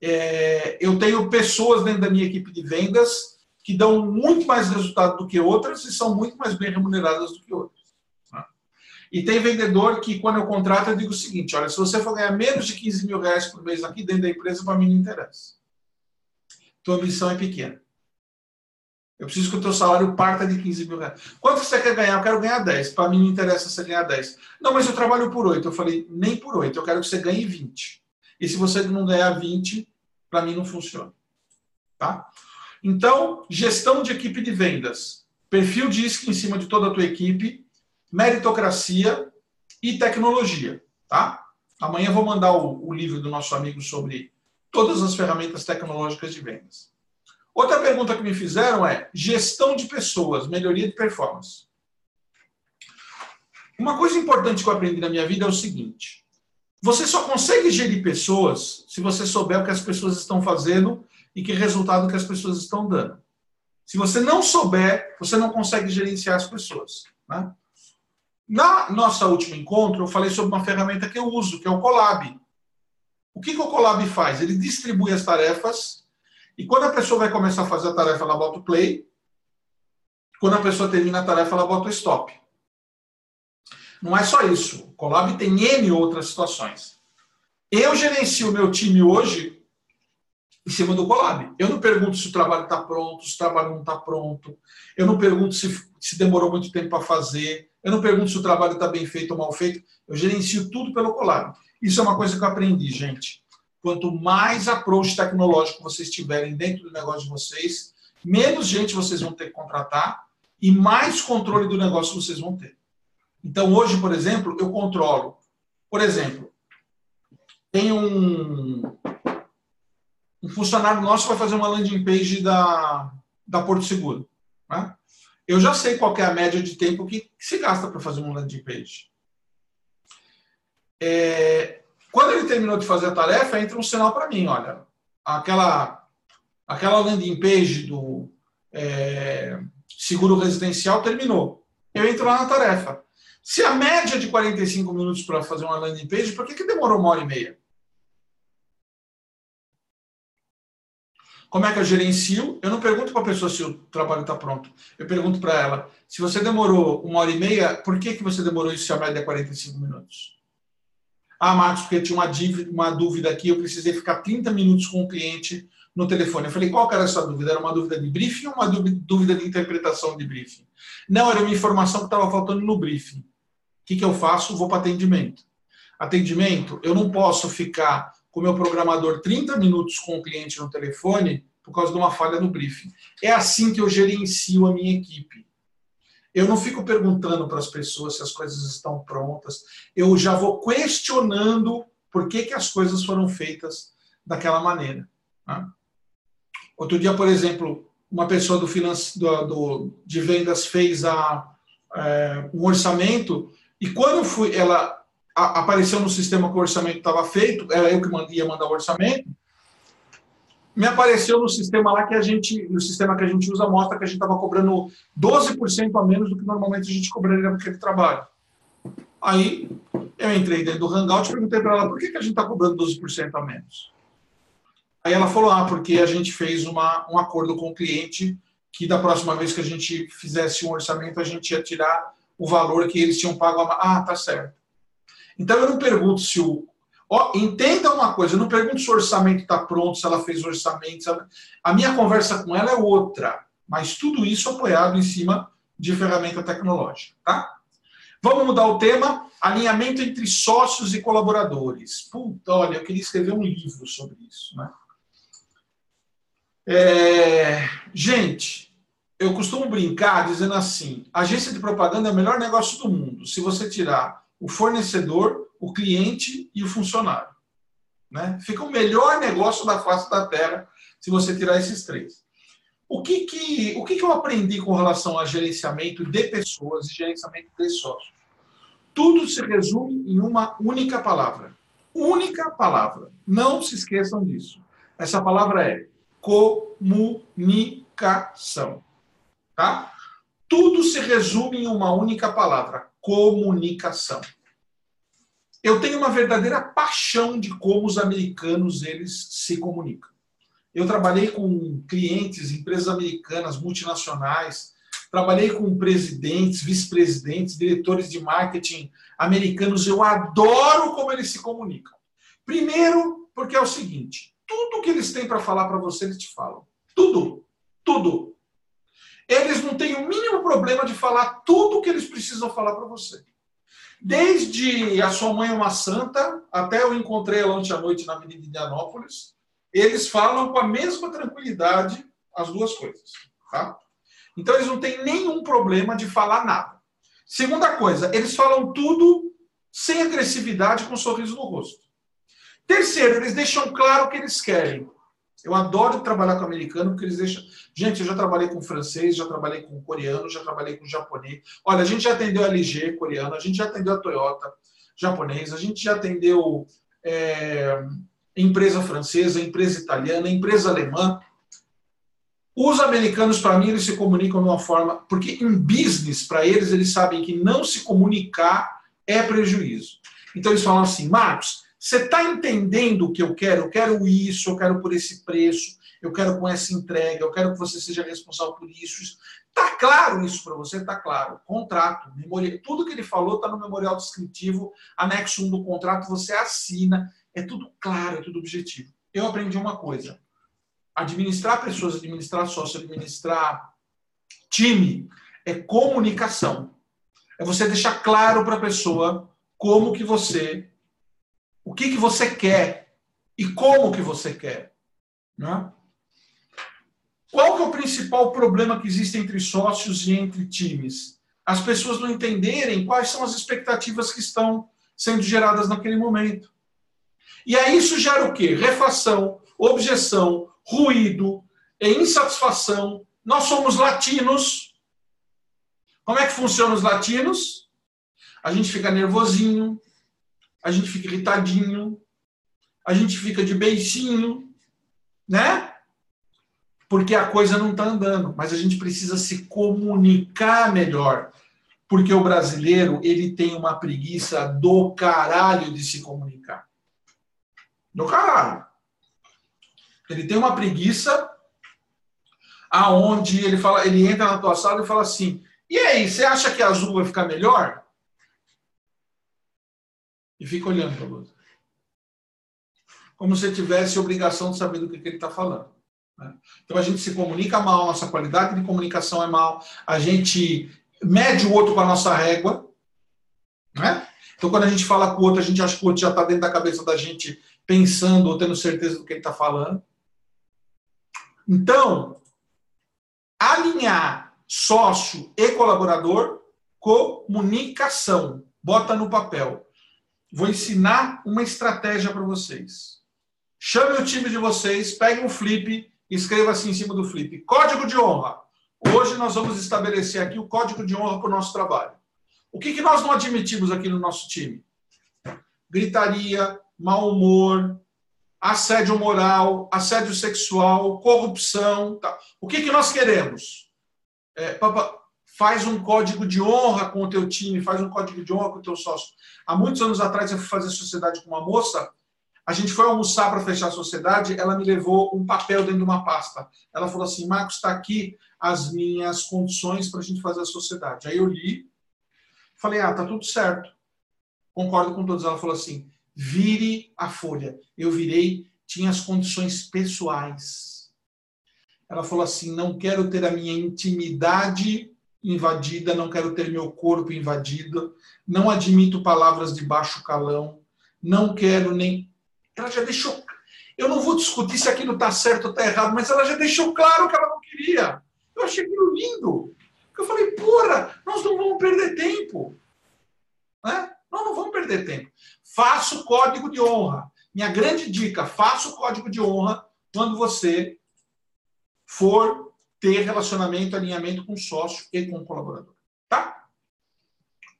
A: É, eu tenho pessoas dentro da minha equipe de vendas que dão muito mais resultado do que outras e são muito mais bem remuneradas do que outras. Tá? E tem vendedor que, quando eu contrato, eu digo o seguinte: olha, se você for ganhar menos de 15 mil reais por mês aqui dentro da empresa, para mim não interessa. Tua missão é pequena. Eu preciso que o teu salário parta de 15 mil reais. Quanto você quer ganhar? Eu quero ganhar 10. Para mim não interessa você ganhar 10. Não, mas eu trabalho por 8. Eu falei, nem por 8. Eu quero que você ganhe 20. E se você não ganhar 20, para mim não funciona. Tá? Então, gestão de equipe de vendas. Perfil DISC em cima de toda a tua equipe. Meritocracia e tecnologia. Tá? Amanhã eu vou mandar o, o livro do nosso amigo sobre todas as ferramentas tecnológicas de vendas. Outra pergunta que me fizeram é gestão de pessoas, melhoria de performance. Uma coisa importante que eu aprendi na minha vida é o seguinte: você só consegue gerir pessoas se você souber o que as pessoas estão fazendo e que resultado que as pessoas estão dando. Se você não souber, você não consegue gerenciar as pessoas. Né? Na nossa último encontro, eu falei sobre uma ferramenta que eu uso, que é o Colab. O que, que o Colab faz? Ele distribui as tarefas e quando a pessoa vai começar a fazer a tarefa, ela bota o play. Quando a pessoa termina a tarefa, ela bota o stop. Não é só isso. O Colab tem N outras situações. Eu gerencio o meu time hoje em cima do Colab. Eu não pergunto se o trabalho está pronto, se o trabalho não está pronto. Eu não pergunto se, se demorou muito tempo para fazer. Eu não pergunto se o trabalho está bem feito ou mal feito. Eu gerencio tudo pelo Colab. Isso é uma coisa que eu aprendi, gente. Quanto mais approach tecnológico vocês tiverem dentro do negócio de vocês, menos gente vocês vão ter que contratar e mais controle do negócio vocês vão ter. Então, hoje, por exemplo, eu controlo. Por exemplo, tem um, um funcionário nosso que vai fazer uma landing page da, da Porto Seguro. Né? Eu já sei qual é a média de tempo que se gasta para fazer uma landing page. É, quando ele terminou de fazer a tarefa, entra um sinal para mim, olha, aquela, aquela landing page do é, seguro residencial terminou. eu entro lá na tarefa. Se a média de 45 minutos para fazer uma landing page, por que, que demorou uma hora e meia? Como é que eu gerencio? Eu não pergunto para a pessoa se o trabalho está pronto. Eu pergunto para ela: se você demorou uma hora e meia, por que, que você demorou isso se a média é 45 minutos? Ah, Marcos, porque tinha uma, dívida, uma dúvida aqui, eu precisei ficar 30 minutos com o cliente no telefone. Eu falei, qual era essa dúvida? Era uma dúvida de briefing ou uma dúvida de interpretação de briefing? Não, era uma informação que estava faltando no briefing. O que, que eu faço? Vou para atendimento. Atendimento, eu não posso ficar com o meu programador 30 minutos com o cliente no telefone por causa de uma falha no briefing. É assim que eu gerencio a minha equipe. Eu não fico perguntando para as pessoas se as coisas estão prontas. Eu já vou questionando por que, que as coisas foram feitas daquela maneira. Né? Outro dia, por exemplo, uma pessoa do, finance, do, do de vendas fez a, é, um orçamento e quando fui, ela a, apareceu no sistema que o orçamento estava feito, era eu que ia mandar o orçamento, me apareceu no sistema lá que a gente, no sistema que a gente usa, mostra que a gente estava cobrando 12% a menos do que normalmente a gente cobraria naquele trabalho. Aí eu entrei dentro do Hangout e perguntei para ela por que, que a gente está cobrando 12% a menos. Aí ela falou: ah, porque a gente fez uma, um acordo com o cliente que da próxima vez que a gente fizesse um orçamento, a gente ia tirar o valor que eles tinham pago. A... Ah, tá certo. Então eu não pergunto se o, Entenda uma coisa, eu não pergunto se o orçamento está pronto, se ela fez o orçamento. Ela... A minha conversa com ela é outra, mas tudo isso apoiado em cima de ferramenta tecnológica, tá? Vamos mudar o tema, alinhamento entre sócios e colaboradores. Puta, olha, eu queria escrever um livro sobre isso, né? É... Gente, eu costumo brincar dizendo assim: agência de propaganda é o melhor negócio do mundo. Se você tirar o fornecedor, o cliente e o funcionário. Né? Fica o melhor negócio da face da Terra se você tirar esses três. O que, que, o que, que eu aprendi com relação a gerenciamento de pessoas e gerenciamento de sócios? Tudo se resume em uma única palavra. Única palavra. Não se esqueçam disso. Essa palavra é comunicação. Tá? Tudo se resume em uma única palavra: comunicação. Eu tenho uma verdadeira paixão de como os americanos eles se comunicam. Eu trabalhei com clientes, empresas americanas, multinacionais, trabalhei com presidentes, vice-presidentes, diretores de marketing americanos. Eu adoro como eles se comunicam. Primeiro, porque é o seguinte: tudo que eles têm para falar para você, eles te falam. Tudo. Tudo. Eles não têm o mínimo problema de falar tudo o que eles precisam falar para você. Desde a sua mãe é uma santa, até eu encontrei ela ontem à noite na Avenida Indianópolis, eles falam com a mesma tranquilidade as duas coisas. Tá? Então, eles não têm nenhum problema de falar nada. Segunda coisa, eles falam tudo sem agressividade, com um sorriso no rosto. Terceiro, eles deixam claro o que eles querem. Eu adoro trabalhar com americano, porque eles deixam. Gente, eu já trabalhei com francês, já trabalhei com coreano, já trabalhei com japonês. Olha, a gente já atendeu a LG coreano, a gente já atendeu a Toyota japonês, a gente já atendeu é, empresa francesa, empresa italiana, empresa alemã. Os americanos, para mim, eles se comunicam de uma forma. Porque em business, para eles, eles sabem que não se comunicar é prejuízo. Então, eles falam assim, Marcos você está entendendo o que eu quero? Eu quero isso, eu quero por esse preço, eu quero com essa entrega, eu quero que você seja responsável por isso. Está claro isso para você? Está claro. Contrato, memorial, tudo que ele falou está no memorial descritivo, anexo 1 do contrato, você assina. É tudo claro, é tudo objetivo. Eu aprendi uma coisa: administrar pessoas, administrar sócio, administrar time é comunicação. É você deixar claro para a pessoa como que você o que, que você quer e como que você quer. Né? Qual que é o principal problema que existe entre sócios e entre times? As pessoas não entenderem quais são as expectativas que estão sendo geradas naquele momento. E aí isso gera o quê? Refação, objeção, ruído, insatisfação. Nós somos latinos. Como é que funcionam os latinos? A gente fica nervosinho, a gente fica irritadinho, a gente fica de beicinho, né? Porque a coisa não está andando, mas a gente precisa se comunicar melhor. Porque o brasileiro, ele tem uma preguiça do caralho de se comunicar. Do caralho. Ele tem uma preguiça aonde ele fala, ele entra na tua sala e fala assim: "E aí, você acha que azul vai ficar melhor?" E fica olhando para você. Como se tivesse obrigação de saber do que, que ele está falando. Né? Então a gente se comunica mal, nossa qualidade de comunicação é mal, a gente mede o outro com a nossa régua. Né? Então quando a gente fala com o outro, a gente acha que o outro já está dentro da cabeça da gente pensando ou tendo certeza do que ele está falando. Então, alinhar sócio e colaborador, comunicação. Bota no papel. Vou ensinar uma estratégia para vocês. Chame o time de vocês, pegue um flip escreva assim em cima do flip: Código de honra. Hoje nós vamos estabelecer aqui o código de honra para o nosso trabalho. O que, que nós não admitimos aqui no nosso time? Gritaria, mau humor, assédio moral, assédio sexual, corrupção. Tá. O que, que nós queremos? É, papa, faz um código de honra com o teu time, faz um código de honra com o teu sócio. Há muitos anos atrás eu fui fazer sociedade com uma moça a gente foi almoçar para fechar a sociedade, ela me levou um papel dentro de uma pasta. Ela falou assim: Marcos, está aqui as minhas condições para a gente fazer a sociedade. Aí eu li, falei: ah, tá tudo certo. Concordo com todos. Ela falou assim: vire a folha. Eu virei, tinha as condições pessoais. Ela falou assim: não quero ter a minha intimidade invadida, não quero ter meu corpo invadido, não admito palavras de baixo calão, não quero nem ela já deixou. Eu não vou discutir se aquilo está certo ou está errado, mas ela já deixou claro que ela não queria. Eu achei aquilo lindo. Eu falei, porra, nós não vamos perder tempo. Né? Nós não vamos perder tempo. Faça o código de honra. Minha grande dica: faça o código de honra quando você for ter relacionamento, alinhamento com sócio e com colaborador. Tá?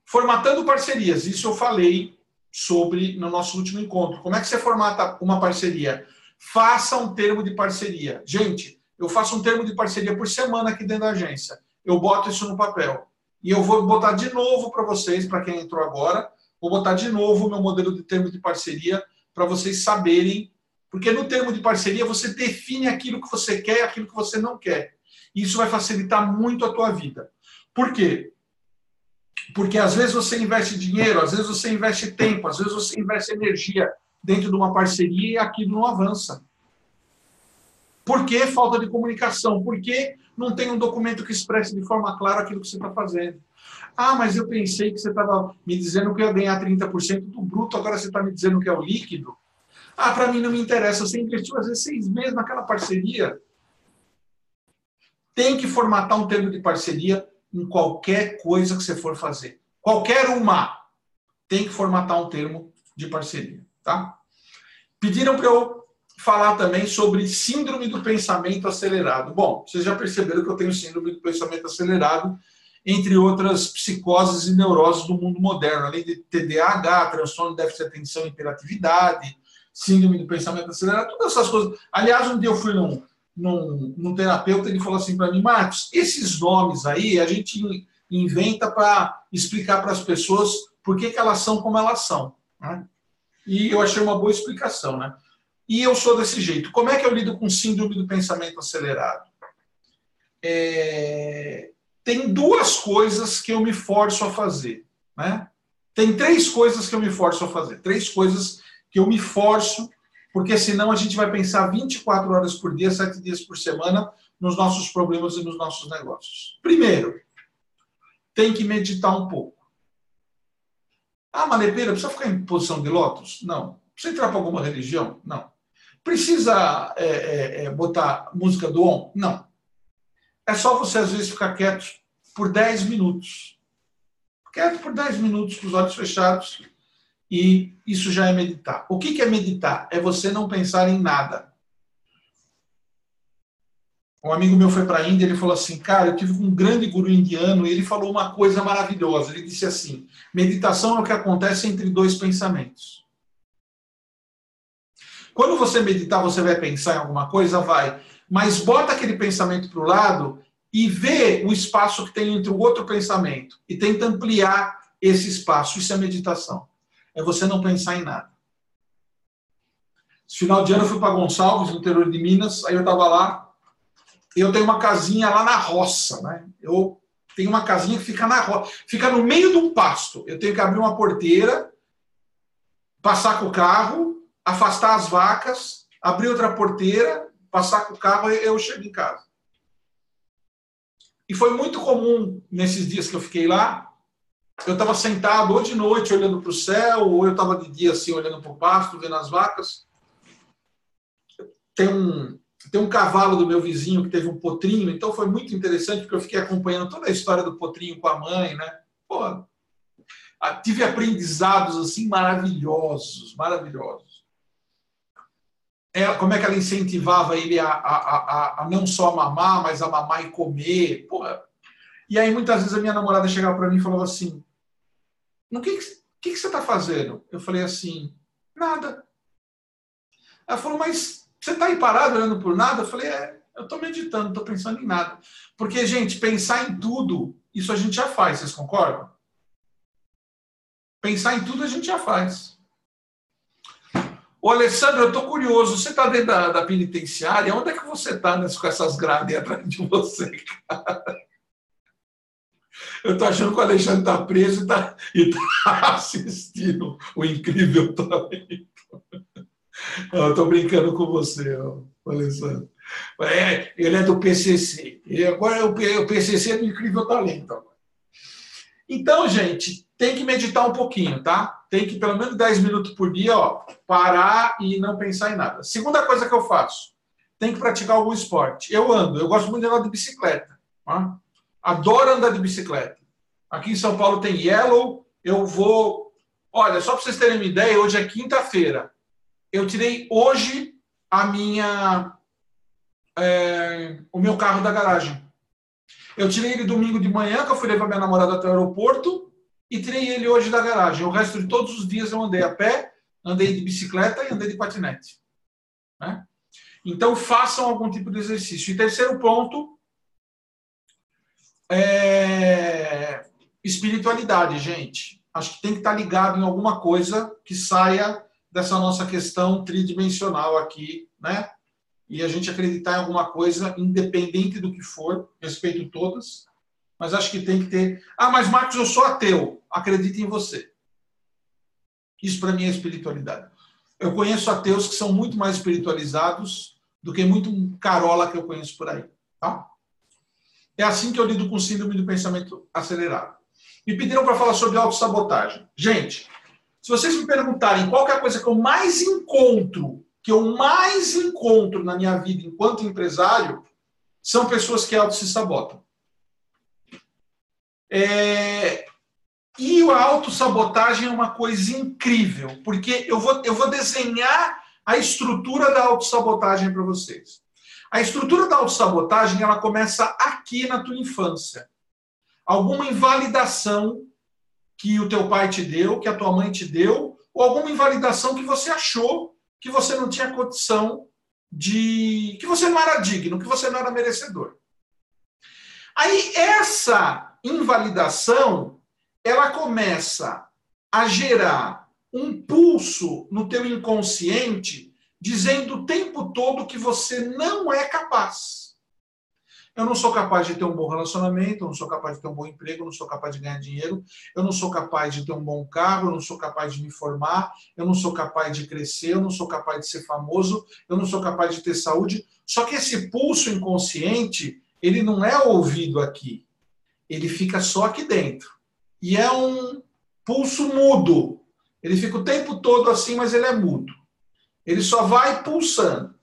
A: Formatando parcerias. Isso eu falei sobre no nosso último encontro. Como é que você formata uma parceria? Faça um termo de parceria. Gente, eu faço um termo de parceria por semana aqui dentro da agência. Eu boto isso no papel. E eu vou botar de novo para vocês, para quem entrou agora, vou botar de novo o meu modelo de termo de parceria para vocês saberem, porque no termo de parceria você define aquilo que você quer aquilo que você não quer. Isso vai facilitar muito a tua vida. Por quê? Porque às vezes você investe dinheiro, às vezes você investe tempo, às vezes você investe energia dentro de uma parceria e aquilo não avança. Por que falta de comunicação? Por que não tem um documento que expresse de forma clara aquilo que você está fazendo? Ah, mas eu pensei que você estava me dizendo que eu ia ganhar 30% do bruto, agora você está me dizendo que é o líquido. Ah, para mim não me interessa. Você investiu às vezes seis meses naquela parceria. Tem que formatar um termo de parceria em qualquer coisa que você for fazer. Qualquer uma tem que formatar um termo de parceria, tá? Pediram para eu falar também sobre síndrome do pensamento acelerado. Bom, vocês já perceberam que eu tenho síndrome do pensamento acelerado, entre outras psicoses e neuroses do mundo moderno, além de TDAH, transtorno de déficit de atenção e hiperatividade, síndrome do pensamento acelerado, todas essas coisas. Aliás, um dia eu fui num, num, num terapeuta, ele falou assim para mim, Marcos, esses nomes aí a gente inventa para explicar para as pessoas por que, que elas são como elas são. Né? E eu achei uma boa explicação. Né? E eu sou desse jeito. Como é que eu lido com síndrome do pensamento acelerado? É... Tem duas coisas que eu me forço a fazer. Né? Tem três coisas que eu me forço a fazer. Três coisas que eu me forço porque senão a gente vai pensar 24 horas por dia, 7 dias por semana, nos nossos problemas e nos nossos negócios. Primeiro, tem que meditar um pouco. Ah, malepeira, precisa ficar em posição de lótus? Não. Precisa entrar para alguma religião? Não. Precisa é, é, é, botar música do on? Não. É só você, às vezes, ficar quieto por 10 minutos. Quieto por 10 minutos, com os olhos fechados, e isso já é meditar. O que é meditar? É você não pensar em nada. Um amigo meu foi para a Índia, ele falou assim, cara, eu tive um grande guru indiano e ele falou uma coisa maravilhosa. Ele disse assim: meditação é o que acontece entre dois pensamentos. Quando você meditar, você vai pensar em alguma coisa, vai, mas bota aquele pensamento para o lado e vê o espaço que tem entre o outro pensamento e tenta ampliar esse espaço. Isso é meditação. É você não pensar em nada. Esse final de ano eu fui para Gonçalves, no interior de Minas, aí eu estava lá, e eu tenho uma casinha lá na roça, né? Eu tenho uma casinha que fica na roça, fica no meio de um pasto. Eu tenho que abrir uma porteira, passar com o carro, afastar as vacas, abrir outra porteira, passar com o carro e eu chego em casa. E foi muito comum nesses dias que eu fiquei lá. Eu estava sentado ou de noite olhando para o céu, ou eu estava de dia assim olhando para o pasto, vendo as vacas. Tem um, tem um cavalo do meu vizinho que teve um potrinho, então foi muito interessante porque eu fiquei acompanhando toda a história do potrinho com a mãe, né? Pô, tive aprendizados assim maravilhosos, maravilhosos ela, como é que ela incentivava ele a, a, a, a, não só mamar, mas a mamar e comer. Porra. E aí, muitas vezes, a minha namorada chegava para mim e falava assim: O que, que, que, você está fazendo? Eu falei assim: Nada. Ela falou: Mas você está aí parado olhando por nada? Eu falei: É, eu estou meditando, estou pensando em nada. Porque, gente, pensar em tudo, isso a gente já faz, vocês concordam? Pensar em tudo a gente já faz. Ô, Alessandro, eu estou curioso. Você está dentro da, da, penitenciária? Onde é que você está com essas grades atrás de você, cara? Eu estou achando que o Alexandre está preso e está tá assistindo o incrível talento. Eu estou brincando com você, Alessandro. É, ele é do PCC. E agora o PCC é do incrível talento. Então, gente, tem que meditar um pouquinho, tá? Tem que, pelo menos 10 minutos por dia, ó, parar e não pensar em nada. Segunda coisa que eu faço, tem que praticar algum esporte. Eu ando, eu gosto muito de andar de bicicleta. Tá? Adoro andar de bicicleta. Aqui em São Paulo tem Yellow, eu vou. Olha, só para vocês terem uma ideia, hoje é quinta-feira. Eu tirei hoje a minha. É, o meu carro da garagem. Eu tirei ele domingo de manhã, que eu fui levar minha namorada até o aeroporto, e tirei ele hoje da garagem. O resto de todos os dias eu andei a pé, andei de bicicleta e andei de patinete. Né? Então, façam algum tipo de exercício. E terceiro ponto, é... espiritualidade, gente. Acho que tem que estar ligado em alguma coisa que saia dessa nossa questão tridimensional aqui, né? e a gente acreditar em alguma coisa, independente do que for, respeito todas, mas acho que tem que ter. Ah, mas Marcos, eu sou ateu. Acredite em você. Isso para mim é espiritualidade. Eu conheço ateus que são muito mais espiritualizados do que muito carola que eu conheço por aí. Tá? É assim que eu lido com síndrome do pensamento acelerado. Me pediram para falar sobre autossabotagem. Gente, se vocês me perguntarem qual é a coisa que eu mais encontro que eu mais encontro na minha vida enquanto empresário são pessoas que auto se sabotam. É... E a autossabotagem é uma coisa incrível, porque eu vou, eu vou desenhar a estrutura da autossabotagem para vocês. A estrutura da autossabotagem ela começa aqui na tua infância. Alguma invalidação que o teu pai te deu, que a tua mãe te deu, ou alguma invalidação que você achou que você não tinha condição de. que você não era digno, que você não era merecedor. Aí essa invalidação ela começa a gerar um pulso no teu inconsciente dizendo o tempo todo que você não é capaz. Eu não sou capaz de ter um bom relacionamento, eu não sou capaz de ter um bom emprego, eu não sou capaz de ganhar dinheiro, eu não sou capaz de ter um bom carro, eu não sou capaz de me formar, eu não sou capaz de crescer, eu não sou capaz de ser famoso, eu não sou capaz de ter saúde. Só que esse pulso inconsciente, ele não é ouvido aqui, ele fica só aqui dentro. E é um pulso mudo. Ele fica o tempo todo assim, mas ele é mudo. Ele só vai pulsando.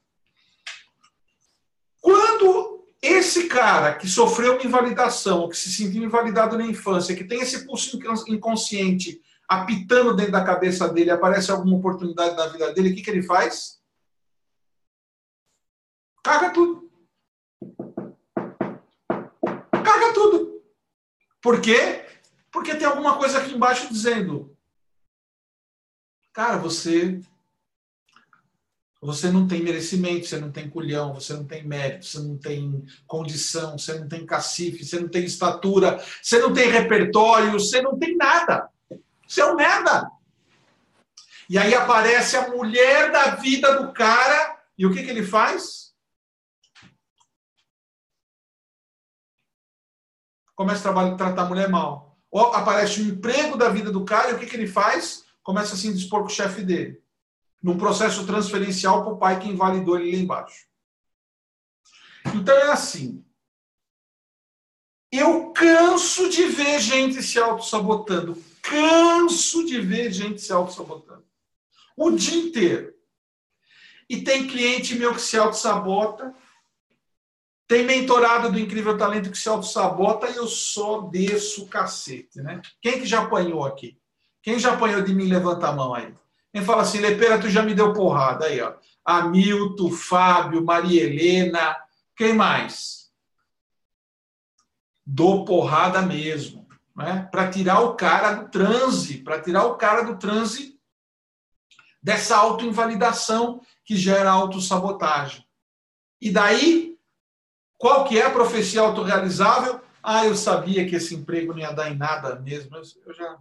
A: Quando esse cara que sofreu uma invalidação, que se sentiu invalidado na infância, que tem esse pulso inconsciente apitando dentro da cabeça dele, aparece alguma oportunidade na vida dele, o que, que ele faz? Caga tudo. Caga tudo. Por quê? Porque tem alguma coisa aqui embaixo dizendo: Cara, você Você não tem merecimento, você não tem culhão, você não tem mérito, você não tem condição, você não tem cacife, você não tem estatura, você não tem repertório, você não tem nada. Você é um merda. E aí aparece a mulher da vida do cara, e o que, que ele faz? Começa a tratar a mulher mal. Ou aparece o emprego da vida do cara, e o que, que ele faz? Começa a se dispor com o chefe dele num processo transferencial para o pai que invalidou ele lá embaixo. Então é assim. Eu canso de ver gente se auto-sabotando. Canso de ver gente se auto-sabotando. O dia inteiro. E tem cliente meu que se auto-sabota. Tem mentorado do Incrível Talento que se auto-sabota e eu só desço o cacete, né? Quem que já apanhou aqui? Quem já apanhou de mim, levanta a mão aí. Quem fala assim, Lepeira, tu já me deu porrada. Aí, ó. Hamilton, Fábio, Maria Helena. Quem mais? Dou porrada mesmo. Né? Para tirar o cara do transe, para tirar o cara do transe dessa autoinvalidação que gera autossabotagem. E daí, qual que é a profecia autorrealizável? Ah, eu sabia que esse emprego não ia dar em nada mesmo. Eu já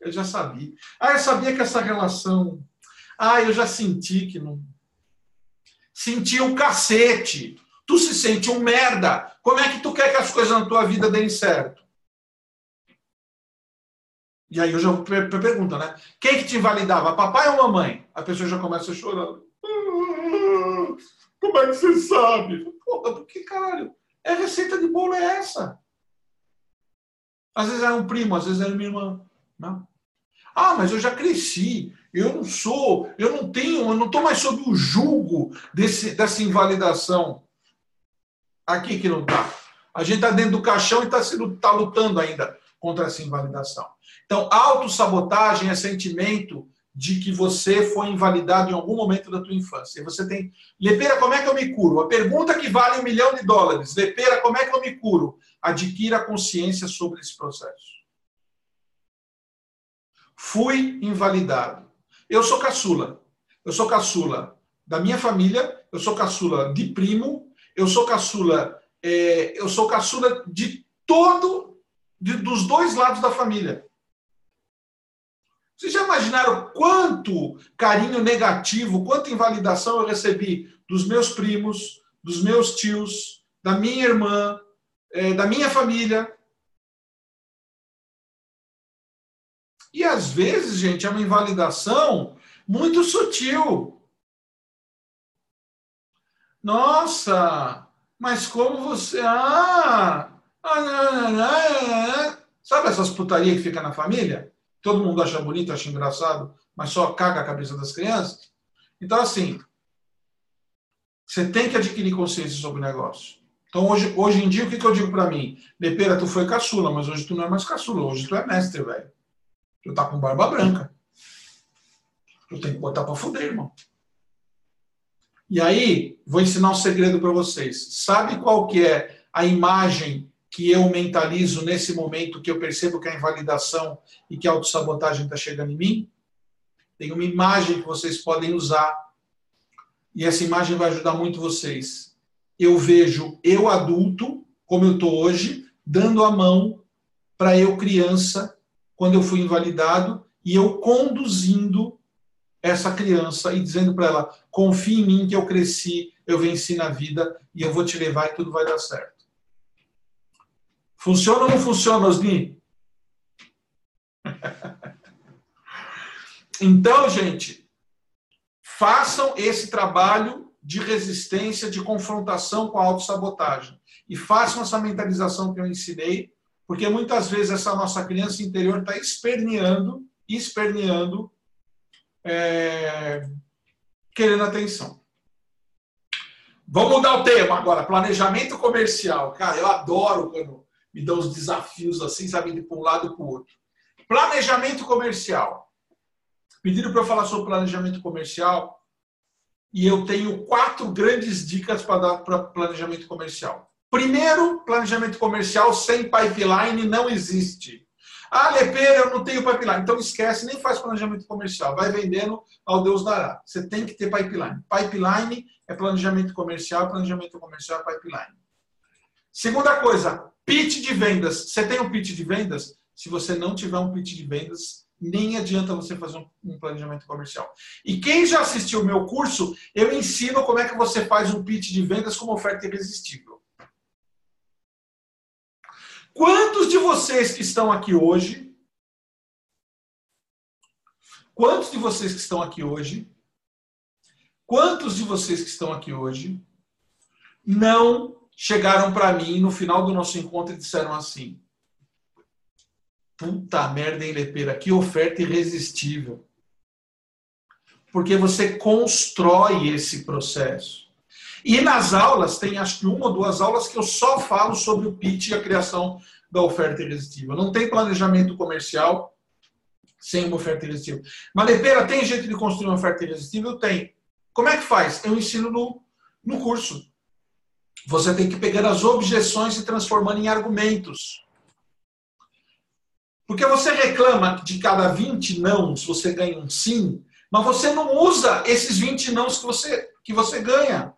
A: eu já sabia. Ah, eu sabia que essa relação. Ah, eu já senti que não. Senti um cacete. Tu se sente um merda. Como é que tu quer que as coisas na tua vida deem certo? E aí eu já pergunto, né? Quem que te invalidava, papai ou mamãe? A pessoa já começa chorando. Como é que você sabe? Porra, por que caralho? É receita de bolo é essa? Às vezes era um primo, às vezes era minha irmã. Não. Ah, mas eu já cresci, eu não sou, eu não tenho, eu não estou mais sob o julgo desse, dessa invalidação. Aqui que não está. A gente está dentro do caixão e está tá lutando ainda contra essa invalidação. Então, autossabotagem é sentimento de que você foi invalidado em algum momento da tua infância. E você tem. Lepeira, como é que eu me curo? A pergunta que vale um milhão de dólares. Lepeira, como é que eu me curo? Adquira consciência sobre esse processo. Fui invalidado. Eu sou caçula. Eu sou caçula da minha família, eu sou caçula de primo, eu sou caçula, é, eu sou caçula de todo, de, dos dois lados da família. Vocês já imaginaram quanto carinho negativo, quanta invalidação eu recebi dos meus primos, dos meus tios, da minha irmã, é, da minha família? E às vezes, gente, é uma invalidação muito sutil. Nossa, mas como você. Ah! Sabe essas putarias que fica na família? Todo mundo acha bonito, acha engraçado, mas só caga a cabeça das crianças? Então, assim, você tem que adquirir consciência sobre o negócio. Então, hoje, hoje em dia, o que, que eu digo para mim? Lepeira, tu foi caçula, mas hoje tu não é mais caçula, hoje tu é mestre, velho. Tu tá com barba branca. Tu tem que botar para fuder, irmão. E aí, vou ensinar um segredo para vocês. Sabe qual que é a imagem que eu mentalizo nesse momento que eu percebo que a invalidação e que a autossabotagem está chegando em mim? Tem uma imagem que vocês podem usar. E essa imagem vai ajudar muito vocês. Eu vejo eu adulto, como eu estou hoje, dando a mão para eu criança quando eu fui invalidado e eu conduzindo essa criança e dizendo para ela: confie em mim que eu cresci, eu venci na vida e eu vou te levar e tudo vai dar certo. Funciona ou não funciona, Osni? então, gente, façam esse trabalho de resistência, de confrontação com a autossabotagem. E façam essa mentalização que eu ensinei porque muitas vezes essa nossa criança interior está esperneando, esperneando, é, querendo atenção. Vamos mudar o tema agora, planejamento comercial. Cara, eu adoro quando me dão os desafios assim, sabe, de um lado para o outro. Planejamento comercial. Pediram para eu falar sobre planejamento comercial e eu tenho quatro grandes dicas para dar para planejamento comercial. Primeiro, planejamento comercial sem pipeline não existe. Ah, Lepeira, eu não tenho pipeline. Então esquece, nem faz planejamento comercial. Vai vendendo ao Deus dará. Você tem que ter pipeline. Pipeline é planejamento comercial, planejamento comercial é pipeline. Segunda coisa, pitch de vendas. Você tem um pitch de vendas? Se você não tiver um pitch de vendas, nem adianta você fazer um planejamento comercial. E quem já assistiu o meu curso, eu ensino como é que você faz um pitch de vendas com uma oferta irresistível. Quantos de vocês que estão aqui hoje, quantos de vocês que estão aqui hoje, quantos de vocês que estão aqui hoje não chegaram para mim no final do nosso encontro e disseram assim: Puta merda, hein, Lepeira? Que oferta irresistível. Porque você constrói esse processo. E nas aulas, tem acho que uma ou duas aulas que eu só falo sobre o pitch e a criação da oferta irresistível. Não tem planejamento comercial sem uma oferta irresistível. Mas, Lepeira, tem jeito de construir uma oferta irresistível? Tem. Como é que faz? Eu ensino no, no curso. Você tem que pegar as objeções e transformando em argumentos. Porque você reclama de cada 20 nãos você ganha um sim, mas você não usa esses 20 nãos que você, que você ganha.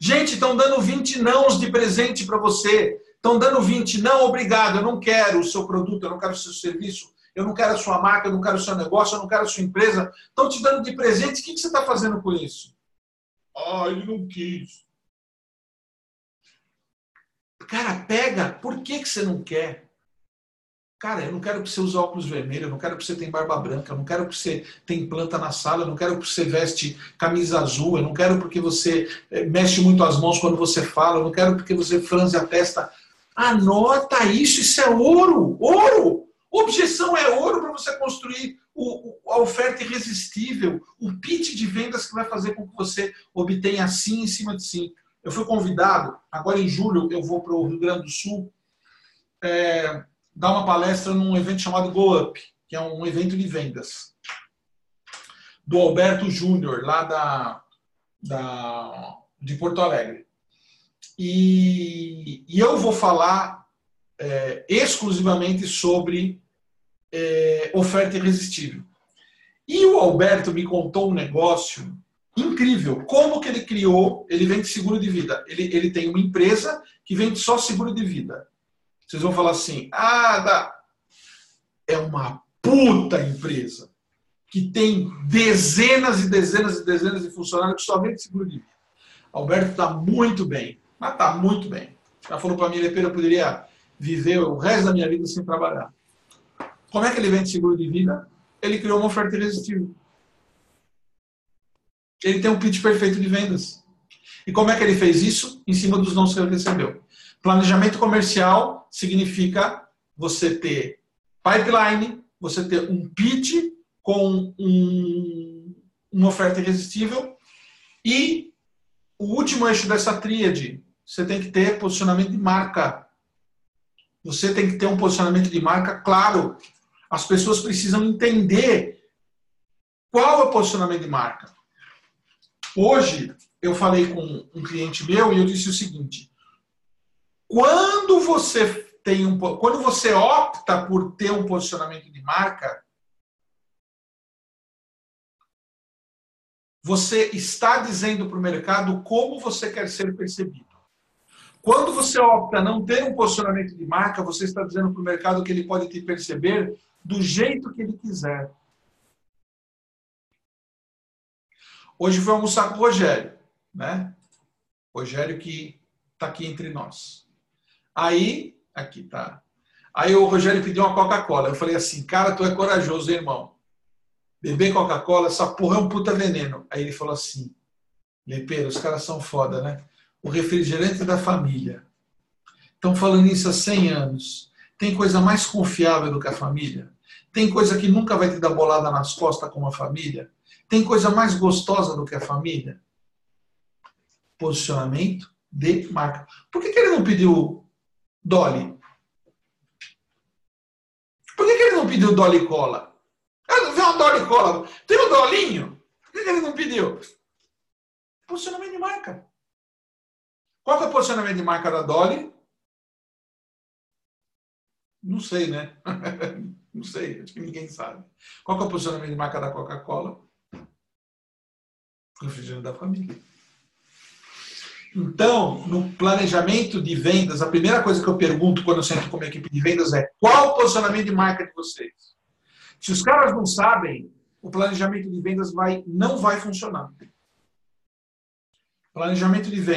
A: Gente, estão dando 20 nãos de presente para você. Estão dando 20, não, obrigado, eu não quero o seu produto, eu não quero o seu serviço, eu não quero a sua marca, eu não quero o seu negócio, eu não quero a sua empresa. Estão te dando de presente, o que você está fazendo com isso? Ah, ele não quis. Cara, pega, por que, que você não quer? Cara, eu não quero que você use óculos vermelhos, eu não quero que você tenha barba branca, eu não quero que você tenha planta na sala, eu não quero que você veste camisa azul, eu não quero porque você eh, mexe muito as mãos quando você fala, eu não quero porque você franze a testa. Anota isso, isso é ouro, ouro. Objeção é ouro para você construir o, a oferta irresistível, o pitch de vendas que vai fazer com que você obtenha sim em cima de sim. Eu fui convidado, agora em julho eu vou para o Rio Grande do Sul, é, dar uma palestra num evento chamado Go Up, que é um evento de vendas, do Alberto Júnior, lá da, da, de Porto Alegre. E, e eu vou falar é, exclusivamente sobre é, oferta irresistível. E o Alberto me contou um negócio incrível. Como que ele criou? Ele vende seguro de vida. Ele, ele tem uma empresa que vende só seguro de vida. Vocês vão falar assim: ah, dá. é uma puta empresa que tem dezenas e dezenas e dezenas de funcionários que só vende seguro de vida. Alberto está muito bem, mas está muito bem. Já falou para mim, Lepeira, eu poderia viver o resto da minha vida sem trabalhar. Como é que ele vende seguro de vida? Ele criou uma oferta irresistível. Ele tem um pitch perfeito de vendas. E como é que ele fez isso? Em cima dos nãos que ele recebeu. Planejamento comercial significa você ter pipeline, você ter um pitch com um, uma oferta irresistível e o último eixo dessa tríade, você tem que ter posicionamento de marca. Você tem que ter um posicionamento de marca claro. As pessoas precisam entender qual é o posicionamento de marca. Hoje, eu falei com um cliente meu e eu disse o seguinte: quando você tem um, quando você opta por ter um posicionamento de marca, você está dizendo para o mercado como você quer ser percebido. Quando você opta não ter um posicionamento de marca, você está dizendo para o mercado que ele pode te perceber do jeito que ele quiser. Hoje foi almoçar com o Rogério, né? Rogério que está aqui entre nós. Aí, aqui tá. Aí o Rogério pediu uma Coca-Cola. Eu falei assim, cara, tu é corajoso, hein, irmão. Beber Coca-Cola, essa porra é um puta veneno. Aí ele falou assim, Lepeiro, os caras são foda, né? O refrigerante da família. Estão falando isso há 100 anos. Tem coisa mais confiável do que a família? Tem coisa que nunca vai te dar bolada nas costas como a família? Tem coisa mais gostosa do que a família? Posicionamento de marca. Por que, que ele não pediu Dolly. Por que, que ele não pediu Dolly Cola? Ah, vê uma Dolly Cola. Tem um Dolinho. Por que, que ele não pediu? Posicionamento de marca. Qual é o posicionamento de marca da Dolly? Não sei, né? Não sei, acho que ninguém sabe. Qual é o posicionamento de marca da Coca-Cola? Refrigerante da família. Então, no planejamento de vendas, a primeira coisa que eu pergunto quando eu sento com a minha equipe de vendas é qual o posicionamento de marca de vocês? Se os caras não sabem, o planejamento de vendas vai, não vai funcionar. Planejamento de vendas